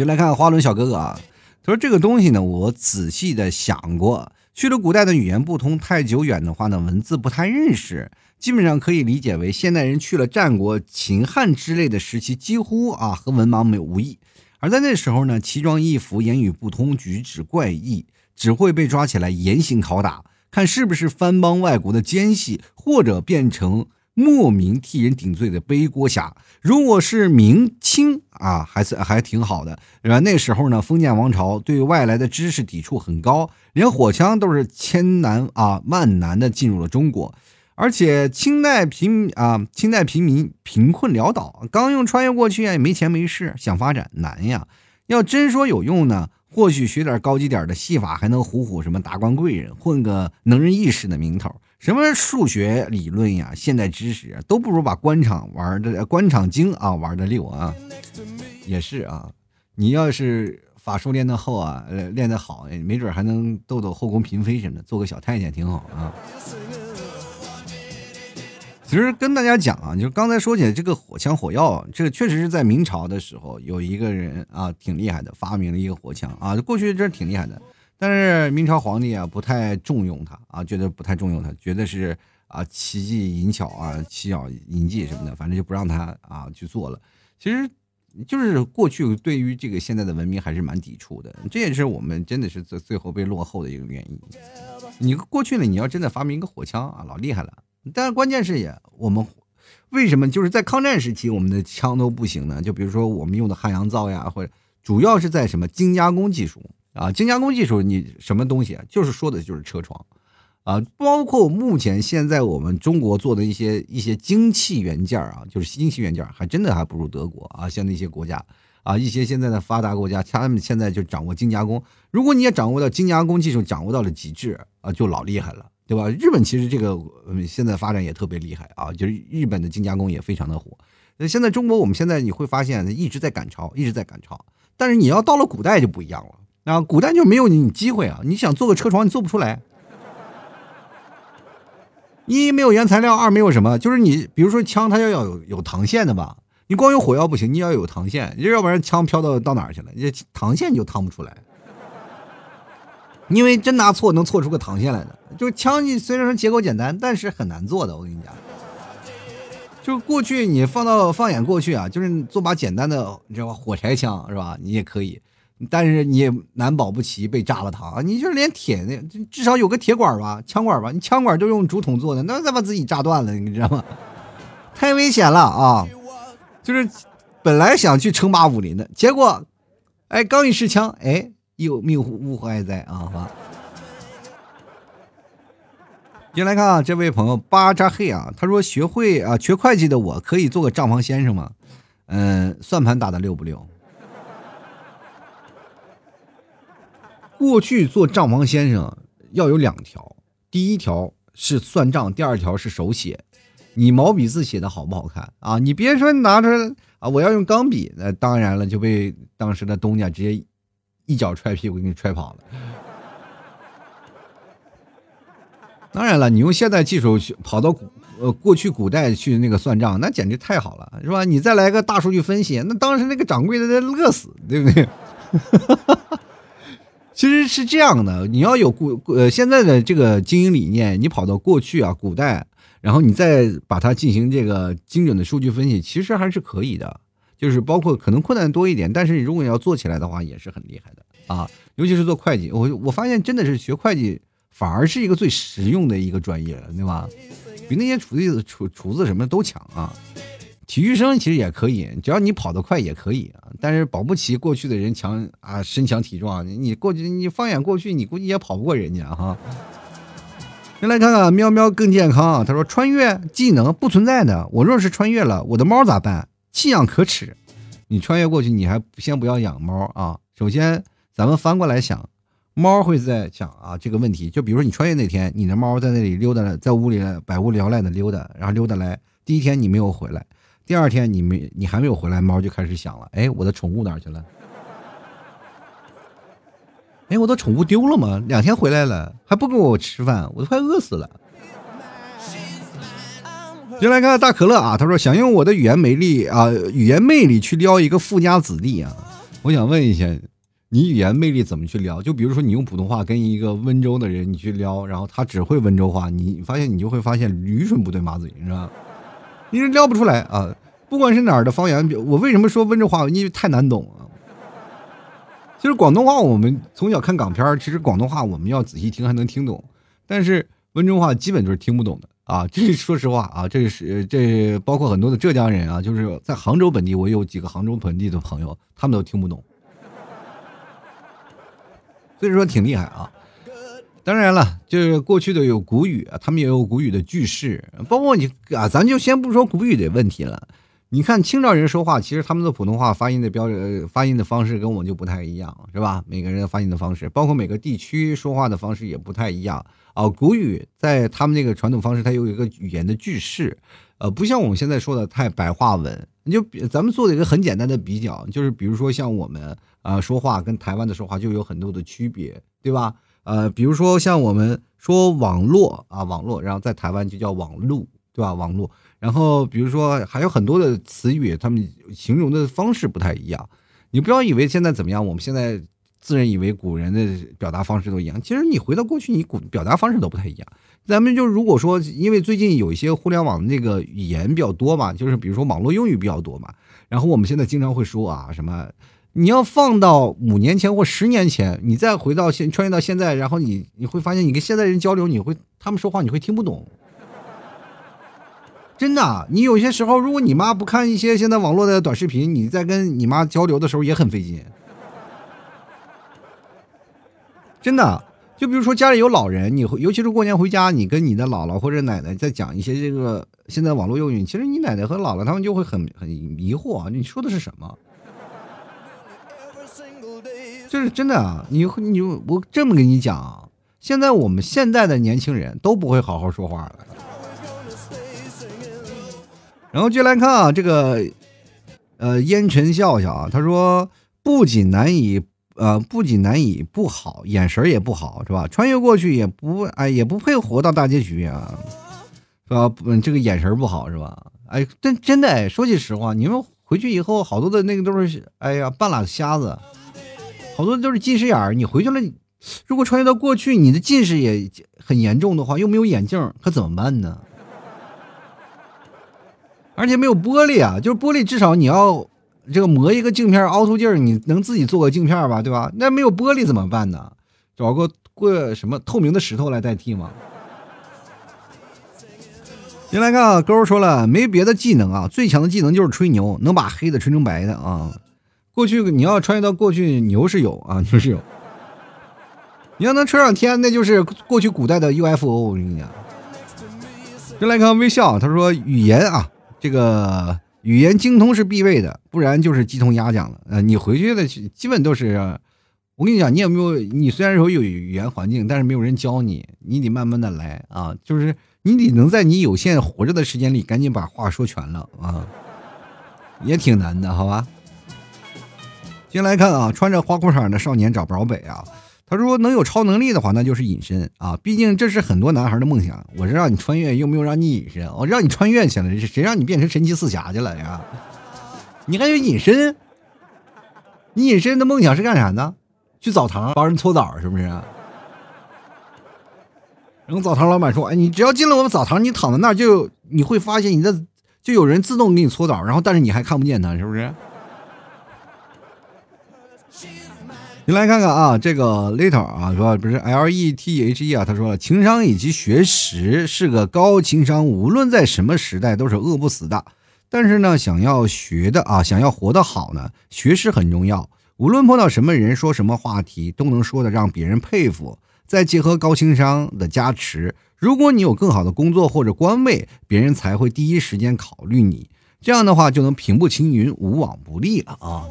就来看花轮小哥哥啊，他说这个东西呢，我仔细的想过，去了古代的语言不通，太久远的话呢，文字不太认识，基本上可以理解为现代人去了战国、秦汉之类的时期，几乎啊和文盲没无异。而在那时候呢，奇装异服、言语不通、举止怪异，只会被抓起来严刑拷打，看是不是翻帮外国的奸细，或者变成莫名替人顶罪的背锅侠。如果是明清啊，还是还挺好的。然后那时候呢，封建王朝对外来的知识抵触很高，连火枪都是千难啊万难的进入了中国。而且清代平啊，清代平民贫困潦倒，刚用穿越过去也没钱没势，想发展难呀。要真说有用呢，或许学点高级点的戏法，还能唬唬什么达官贵人，混个能人异士的名头。什么数学理论呀，现代知识都不如把官场玩的官场精啊玩的溜啊。也是啊，你要是法术练得厚啊，练得好，没准还能逗逗后宫嫔妃什么的，做个小太监挺好啊。其实跟大家讲啊，就刚才说起来这个火枪火药，这个确实是在明朝的时候有一个人啊挺厉害的，发明了一个火枪啊，过去这挺厉害的。但是明朝皇帝啊不太重用他啊，觉得不太重用他，觉得是啊奇技淫巧啊，奇巧淫技什么的，反正就不让他啊去做了。其实就是过去对于这个现在的文明还是蛮抵触的，这也是我们真的是最最后被落后的一个原因。你过去呢，你要真的发明一个火枪啊，老厉害了。但是关键是也，我们为什么就是在抗战时期我们的枪都不行呢？就比如说我们用的汉阳造呀，或者主要是在什么精加工技术啊？精加工技术你什么东西啊？就是说的就是车床啊，包括目前现在我们中国做的一些一些精器元件啊，就是精气元件还真的还不如德国啊，像那些国家啊，一些现在的发达国家，他们现在就掌握精加工。如果你也掌握到精加工技术，掌握到了极致啊，就老厉害了。对吧？日本其实这个嗯现在发展也特别厉害啊，就是日本的精加工也非常的火。那现在中国，我们现在你会发现一直在赶超，一直在赶超。但是你要到了古代就不一样了啊，古代就没有你机会啊！你想做个车床，你做不出来。一没有原材料，二没有什么，就是你比如说枪，它要要有有膛线的吧？你光有火药不行，你要有膛线，要不然枪飘到到哪去了？你膛线就膛不出来。因为真拿错能错出个膛线来的，就枪你虽然说结构简单，但是很难做的。我跟你讲，就过去你放到放眼过去啊，就是做把简单的，你知道吧？火柴枪是吧？你也可以，但是你也难保不齐被炸了膛。你就是连铁的，至少有个铁管吧，枪管吧。你枪管都用竹筒做的，那再把自己炸断了，你知道吗？太危险了啊！就是本来想去称霸武林的，结果，哎，刚一试枪，哎。又命呜呼哀哉啊！好吧，进来看啊，这位朋友巴扎黑啊，他说学会啊学会计的我可以做个账房先生吗？嗯，算盘打的溜不溜？过去做账房先生要有两条，第一条是算账，第二条是手写。你毛笔字写的好不好看啊？你别说拿出啊，我要用钢笔，那当然了，就被当时的东家直接。一脚踹屁股给你踹跑了。当然了，你用现代技术去跑到呃过去古代去那个算账，那简直太好了，是吧？你再来个大数据分析，那当时那个掌柜的得乐死，对不对？其实是这样的，你要有过呃现在的这个经营理念，你跑到过去啊古代，然后你再把它进行这个精准的数据分析，其实还是可以的。就是包括可能困难多一点，但是如果你要做起来的话，也是很厉害的啊。尤其是做会计，我我发现真的是学会计反而是一个最实用的一个专业，对吧？比那些厨子、厨厨子什么都强啊。体育生其实也可以，只要你跑得快也可以啊。但是保不齐过去的人强啊，身强体壮，你过去你放眼过去，你估计也跑不过人家哈。先来看看喵喵更健康啊，他说穿越技能不存在的，我若是穿越了，我的猫咋办？弃养可耻。你穿越过去，你还先不要养猫啊。首先，咱们翻过来想，猫会在想啊这个问题。就比如说你穿越那天，你的猫在那里溜达，在屋里百无聊赖的溜达，然后溜达来，第一天你没有回来。第二天你没你还没有回来，猫就开始想了，哎，我的宠物哪去了？哎，我的宠物丢了吗？两天回来了还不给我吃饭，我都快饿死了。先来看看大可乐啊，他说想用我的语言魅力啊，语言魅力去撩一个富家子弟啊。我想问一下，你语言魅力怎么去撩？就比如说你用普通话跟一个温州的人你去撩，然后他只会温州话，你发现你就会发现驴唇不对马嘴，是吧？你是撩不出来啊！不管是哪儿的方言，我为什么说温州话？因为太难懂啊。其实广东话我们从小看港片，其实广东话我们要仔细听还能听懂，但是温州话基本就是听不懂的啊。这说实话啊，这是这包括很多的浙江人啊，就是在杭州本地，我有几个杭州本地的朋友，他们都听不懂，所以说挺厉害啊。当然了，就是过去的有古语啊，他们也有古语的句式，包括你啊，咱就先不说古语的问题了。你看清朝人说话，其实他们的普通话发音的标准、发音的方式跟我们就不太一样，是吧？每个人的发音的方式，包括每个地区说话的方式也不太一样啊。古语在他们那个传统方式，它有一个语言的句式，呃，不像我们现在说的太白话文。你就咱们做的一个很简单的比较，就是比如说像我们啊说话跟台湾的说话就有很多的区别，对吧？呃，比如说像我们说网络啊，网络，然后在台湾就叫网路，对吧？网络，然后比如说还有很多的词语，他们形容的方式不太一样。你不要以为现在怎么样，我们现在自认以为古人的表达方式都一样，其实你回到过去，你古表达方式都不太一样。咱们就如果说，因为最近有一些互联网那个语言比较多嘛，就是比如说网络用语比较多嘛，然后我们现在经常会说啊什么。你要放到五年前或十年前，你再回到现穿越到现在，然后你你会发现，你跟现在人交流，你会他们说话你会听不懂。真的，你有些时候，如果你妈不看一些现在网络的短视频，你在跟你妈交流的时候也很费劲。真的，就比如说家里有老人，你尤其是过年回家，你跟你的姥姥或者奶奶在讲一些这个现在网络用语，其实你奶奶和姥姥他们就会很很疑惑，你说的是什么？这是真的啊！你你我这么跟你讲啊，现在我们现在的年轻人都不会好好说话了。然后就来看啊，这个呃烟尘笑笑啊，他说不仅难以呃不仅难以不好，眼神也不好是吧？穿越过去也不哎也不配活到大结局啊，是吧？嗯这个眼神不好是吧？哎，真真的哎，说句实话，你们回去以后好多的那个都是哎呀半拉瞎子。好多都是近视眼儿，你回去了，如果穿越到过去，你的近视也很严重的话，又没有眼镜，可怎么办呢？而且没有玻璃啊，就是玻璃，至少你要这个磨一个镜片凹凸镜，你能自己做个镜片吧，对吧？那没有玻璃怎么办呢？找个过什么透明的石头来代替吗？先来看啊，勾说了，没别的技能啊，最强的技能就是吹牛，能把黑的吹成白的啊。过去你要穿越到过去，牛是有啊，牛是有。你要能吹上天，那就是过去古代的 UFO。我跟你讲，就来看微笑，他说语言啊，这个语言精通是必备的，不然就是鸡同鸭讲了。呃，你回去的基本都是，我跟你讲，你有没有？你虽然说有语言环境，但是没有人教你，你得慢慢的来啊。就是你得能在你有限活着的时间里，赶紧把话说全了啊，也挺难的，好吧？先来看啊，穿着花裤衩的少年找不着北啊。他说能有超能力的话，那就是隐身啊，毕竟这是很多男孩的梦想。我是让你穿越，又没有让你隐身，我让你穿越去了，谁让你变成神奇四侠去了呀？你还有隐身？你隐身的梦想是干啥呢？去澡堂帮人搓澡是不是？然后澡堂老板说：“哎，你只要进了我们澡堂，你躺在那儿就你会发现你的就有人自动给你搓澡，然后但是你还看不见他，是不是？”来看看啊，这个 little 啊，说不是 L E T H E 啊，他说了，情商以及学识是个高情商，无论在什么时代都是饿不死的。但是呢，想要学的啊，想要活得好呢，学识很重要。无论碰到什么人，说什么话题，都能说的让别人佩服。再结合高情商的加持，如果你有更好的工作或者官位，别人才会第一时间考虑你。这样的话就能平步青云，无往不利了啊！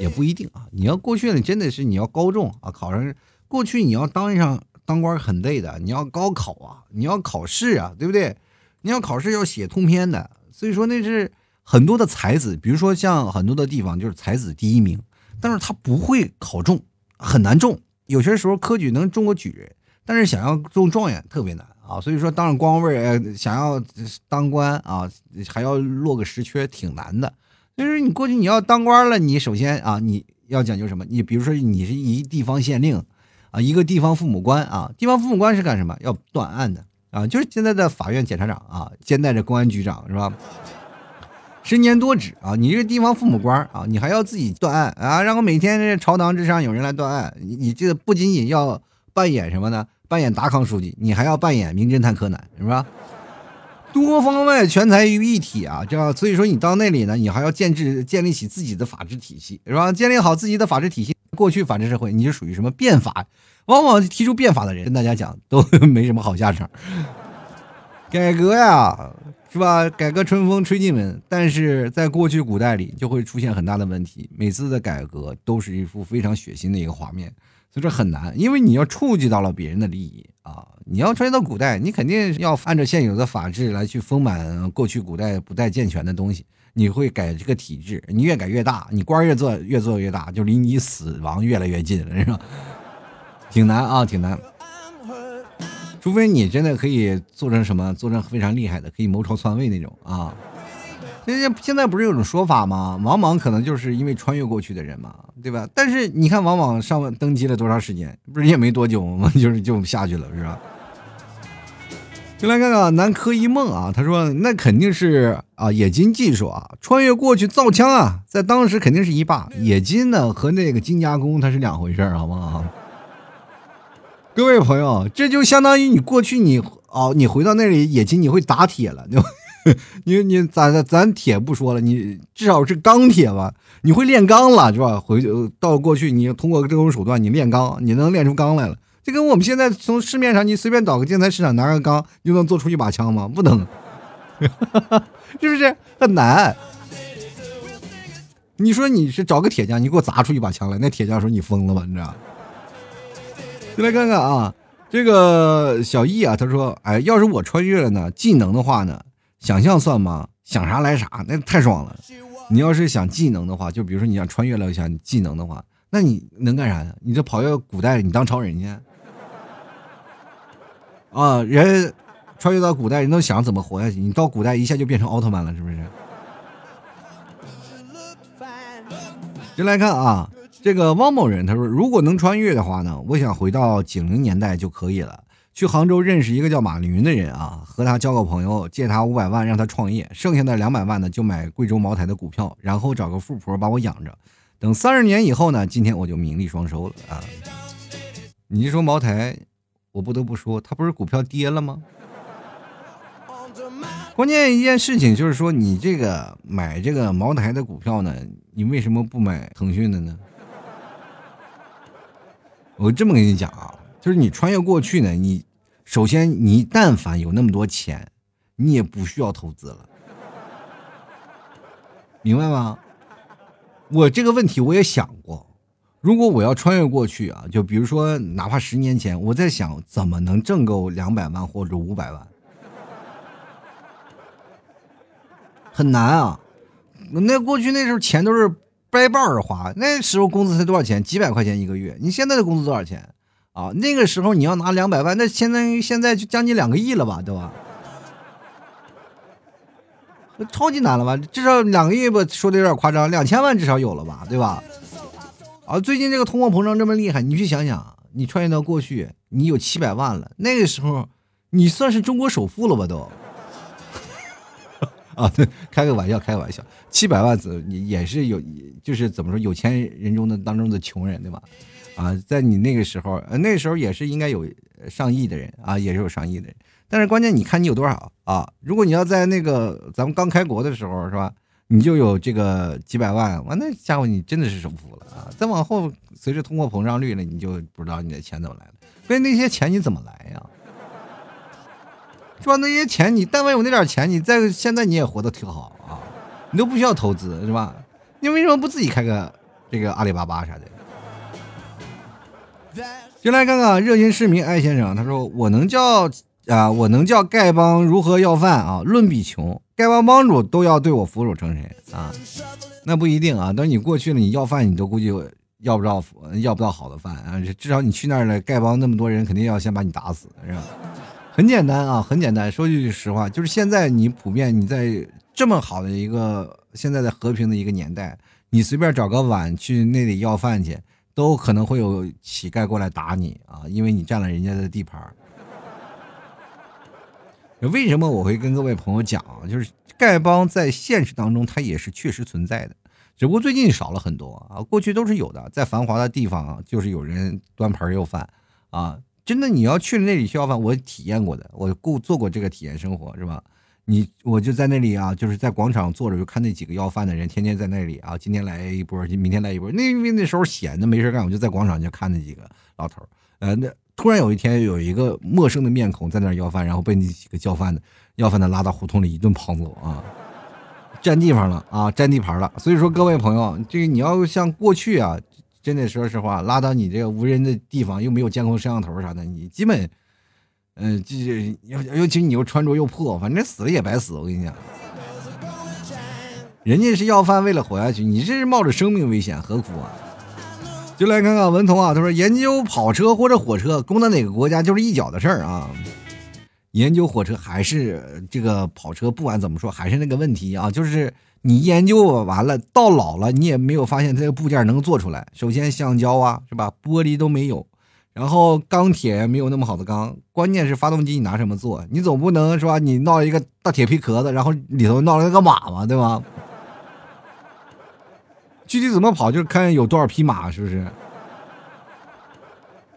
也不一定啊，你要过去呢，真的是你要高中啊，考上过去你要当上当官很累的，你要高考啊，你要考试啊，对不对？你要考试要写通篇的，所以说那是很多的才子，比如说像很多的地方就是才子第一名，但是他不会考中，很难中。有些时候科举能中个举人，但是想要中状元特别难啊。所以说当上官位，呃，想要当官啊，还要落个实缺，挺难的。就是你过去你要当官了，你首先啊，你要讲究什么？你比如说你是一地方县令啊，一个地方父母官啊，地方父母官是干什么？要断案的啊，就是现在的法院检察长啊，兼带着公安局长是吧？身兼多职啊！你这个地方父母官啊，你还要自己断案啊，然后每天这朝堂之上有人来断案，你你这不仅仅要扮演什么呢？扮演达康书记，你还要扮演名侦探柯南，是吧？多方位全才于一体啊！这样，所以说你到那里呢，你还要建制建立起自己的法治体系，是吧？建立好自己的法治体系。过去法治社会，你就属于什么变法，往往提出变法的人，跟大家讲都没什么好下场。改革呀！是吧？改革春风吹进门，但是在过去古代里就会出现很大的问题。每次的改革都是一幅非常血腥的一个画面，所以说很难，因为你要触及到了别人的利益啊！你要穿越到古代，你肯定要按照现有的法制来去丰满过去古代不太健全的东西。你会改这个体制，你越改越大，你官越做越做越大，就离你死亡越来越近了，是吧？挺难啊，挺难。除非你真的可以做成什么，做成非常厉害的，可以谋朝篡位那种啊！现在现在不是有种说法吗？王莽可能就是因为穿越过去的人嘛，对吧？但是你看王莽上登基了多长时间？不是也没多久吗？就是就下去了，是吧？就来看看南柯一梦啊，他说那肯定是啊冶金技术啊，穿越过去造枪啊，在当时肯定是一霸。冶金呢和那个精加工它是两回事好不好？各位朋友，这就相当于你过去你哦，你回到那里冶金，你会打铁了，对吧 你你咱咱铁不说了，你至少是钢铁吧？你会炼钢了是吧？回到过去，你通过这种手段，你炼钢，你能炼出钢来了。就跟我们现在从市面上，你随便找个建材市场拿个钢，就能做出一把枪吗？不能，是不是很难？你说你是找个铁匠，你给我砸出一把枪来，那铁匠说你疯了吧？你知道？就来看看啊，这个小易啊，他说：“哎，要是我穿越了呢，技能的话呢，想象算吗？想啥来啥，那太爽了。你要是想技能的话，就比如说你想穿越了想技能的话，那你能干啥呀？你这跑到古代，你当超人去啊？人穿越到古代，人都想怎么活下去，你到古代一下就变成奥特曼了，是不是？就来看啊。”这个汪某人他说：“如果能穿越的话呢，我想回到九零年代就可以了。去杭州认识一个叫马云的人啊，和他交个朋友，借他五百万让他创业，剩下的两百万呢就买贵州茅台的股票，然后找个富婆把我养着。等三十年以后呢，今天我就名利双收了啊！你一说茅台，我不得不说，他不是股票跌了吗？关键一件事情就是说，你这个买这个茅台的股票呢，你为什么不买腾讯的呢？”我这么跟你讲啊，就是你穿越过去呢，你首先你但凡有那么多钱，你也不需要投资了，明白吗？我这个问题我也想过，如果我要穿越过去啊，就比如说哪怕十年前，我在想怎么能挣够两百万或者五百万，很难啊。那过去那时候钱都是掰半儿花。那时候工资才多少钱？几百块钱一个月。你现在的工资多少钱啊？那个时候你要拿两百万，那相当于现在就将近两个亿了吧，对吧？超级难了吧？至少两个亿吧，说的有点夸张，两千万至少有了吧，对吧？啊，最近这个通货膨胀这么厉害，你去想想，你穿越到过去，你有七百万了，那个时候你算是中国首富了吧？都。啊，对，开个玩笑，开个玩笑，七百万子也也是有，就是怎么说，有钱人中的当中的穷人，对吧？啊，在你那个时候，那时候也是应该有上亿的人啊，也是有上亿的人。但是关键你看你有多少啊？如果你要在那个咱们刚开国的时候是吧，你就有这个几百万，完那家伙你真的是首富了啊！再往后随着通货膨胀率呢，你就不知道你的钱怎么来的。关键那些钱你怎么来呀？是吧？那些钱你但凡有那点钱，你在现在你也活得挺好啊，你都不需要投资是吧？你为什么不自己开个这个阿里巴巴啥的？就来看看热心市民艾先生，他说我能叫。啊！我能叫丐帮如何要饭啊？论比穷，丐帮帮主都要对我俯首称臣啊！那不一定啊。等你过去了，你要饭你都估计要不到要不到好的饭啊。至少你去那儿了，丐帮那么多人，肯定要先把你打死，是吧？很简单啊，很简单。说句实话，就是现在你普遍你在这么好的一个现在的和平的一个年代，你随便找个碗去那里要饭去，都可能会有乞丐过来打你啊，因为你占了人家的地盘。为什么我会跟各位朋友讲？就是丐帮在现实当中，它也是确实存在的，只不过最近少了很多啊。过去都是有的，在繁华的地方，就是有人端盘要饭啊。真的，你要去那里去要饭，我体验过的，我过做过这个体验生活，是吧？你我就在那里啊，就是在广场坐着，就看那几个要饭的人，天天在那里啊，今天来一波，明天来一波。那因为那时候闲的没事干，我就在广场就看那几个老头呃，那。突然有一天，有一个陌生的面孔在那要饭，然后被那几个叫饭的要饭的拉到胡同里一顿胖揍啊，占地方了啊，占地盘了。所以说，各位朋友，这个你要像过去啊，真的说实话，拉到你这个无人的地方，又没有监控摄像头啥的，你基本，嗯，这尤尤其你又穿着又破，反正死了也白死。我跟你讲，人家是要饭为了活下去，你这是冒着生命危险，何苦啊？就来看看文童啊，他说研究跑车或者火车攻到哪个国家就是一脚的事儿啊。研究火车还是这个跑车，不管怎么说还是那个问题啊，就是你研究完了到老了，你也没有发现这个部件能做出来。首先橡胶啊，是吧？玻璃都没有，然后钢铁没有那么好的钢，关键是发动机你拿什么做？你总不能是吧？你闹一个大铁皮壳子，然后里头闹了个马嘛，对吧？具体怎么跑，就是看有多少匹马，是不是？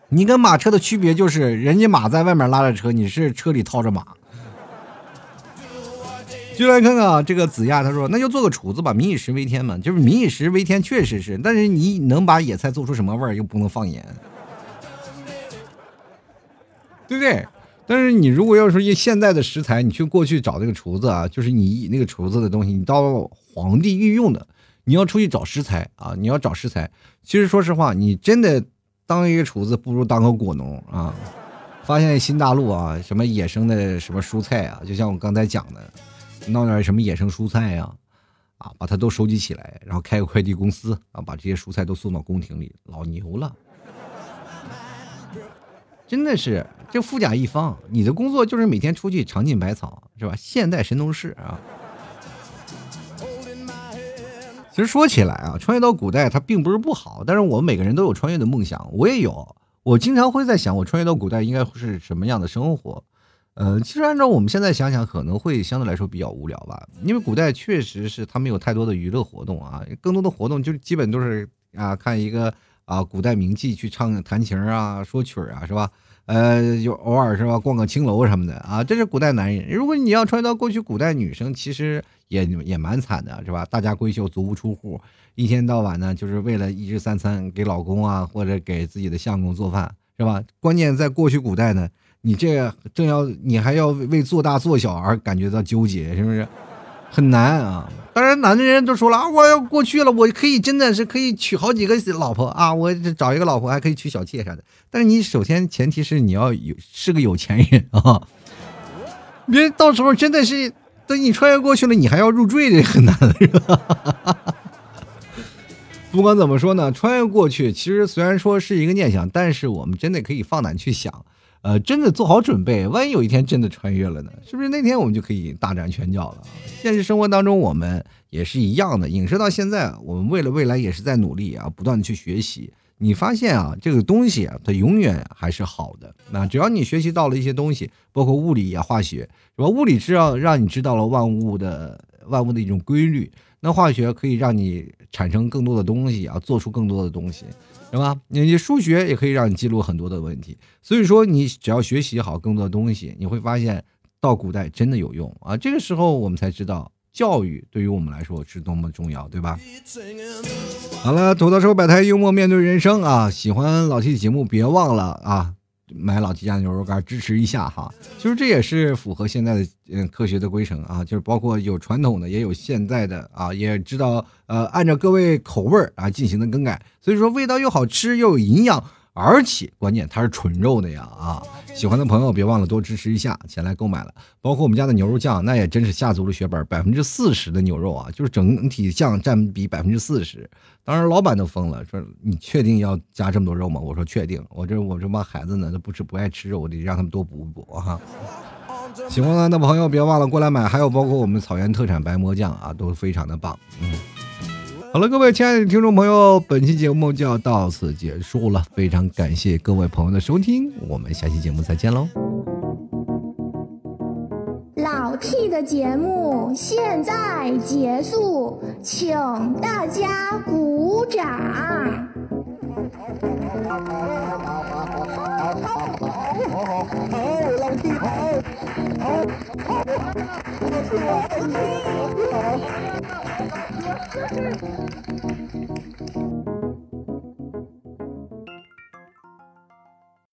你跟马车的区别就是，人家马在外面拉着车，你是车里套着马。就来看看啊，这个子亚他说，那就做个厨子吧，民以食为天嘛，就是民以食为天，确实是。但是你能把野菜做出什么味儿，又不能放盐，对不对？但是你如果要是现在的食材，你去过去找那个厨子啊，就是你那个厨子的东西，你到皇帝御用的。你要出去找食材啊！你要找食材，其实说实话，你真的当一个厨子不如当个果农啊！发现新大陆啊，什么野生的什么蔬菜啊，就像我刚才讲的，闹点什么野生蔬菜呀，啊，把它都收集起来，然后开个快递公司啊，把这些蔬菜都送到宫廷里，老牛了！真的是这富甲一方，你的工作就是每天出去尝尽百草，是吧？现代神农氏啊！其实说起来啊，穿越到古代它并不是不好，但是我们每个人都有穿越的梦想，我也有。我经常会在想，我穿越到古代应该会是什么样的生活？呃，其实按照我们现在想想，可能会相对来说比较无聊吧，因为古代确实是他没有太多的娱乐活动啊，更多的活动就基本都是啊看一个啊古代名妓去唱弹琴啊说曲啊，是吧？呃，就偶尔是吧逛个青楼什么的啊，这是古代男人。如果你要穿越到过去，古代女生其实。也也蛮惨的，是吧？大家闺秀足不出户，一天到晚呢，就是为了一日三餐给老公啊，或者给自己的相公做饭，是吧？关键在过去古代呢，你这正要你还要为做大做小而感觉到纠结，是不是？很难啊！当然，男的人都说了啊，我要过去了，我可以真的是可以娶好几个老婆啊，我找一个老婆还可以娶小妾啥的。但是你首先前提是你要有是个有钱人啊，别到时候真的是。等你穿越过去了，你还要入赘，这很难，是吧？不管怎么说呢，穿越过去，其实虽然说是一个念想，但是我们真的可以放胆去想，呃，真的做好准备，万一有一天真的穿越了呢？是不是那天我们就可以大展拳脚了？现实生活当中，我们也是一样的，影视到现在，我们为了未来也是在努力啊，不断的去学习。你发现啊，这个东西啊，它永远还是好的。那只要你学习到了一些东西，包括物理啊、化学，是吧？物理知道让你知道了万物的万物的一种规律。那化学可以让你产生更多的东西啊，做出更多的东西，是吧？你数学也可以让你记录很多的问题。所以说，你只要学习好更多的东西，你会发现到古代真的有用啊。这个时候我们才知道，教育对于我们来说是多么重要，对吧？好了，土豆说百态幽默面对人生啊，喜欢老 T 的节目别忘了啊。买老 T 家牛肉干支持一下哈，其实这也是符合现在的嗯科学的规程啊，就是包括有传统的，也有现在的啊，也知道呃按照各位口味儿啊进行的更改，所以说味道又好吃又有营养。而且关键它是纯肉的呀啊！喜欢的朋友别忘了多支持一下，前来购买了。包括我们家的牛肉酱，那也真是下足了血本，百分之四十的牛肉啊，就是整体酱占比百分之四十。当然老板都疯了，说你确定要加这么多肉吗？我说确定，我这我这帮孩子呢，都不吃不爱吃肉，我得让他们多补补哈。喜欢的朋友别忘了过来买，还有包括我们草原特产白馍酱啊，都非常的棒，嗯。好了，各位亲爱的听众朋友，本期节目就要到此结束了。非常感谢各位朋友的收听，我们下期节目再见喽。老 T 的节目现在结束，请大家鼓掌。好，好，好好，好，老 T 好。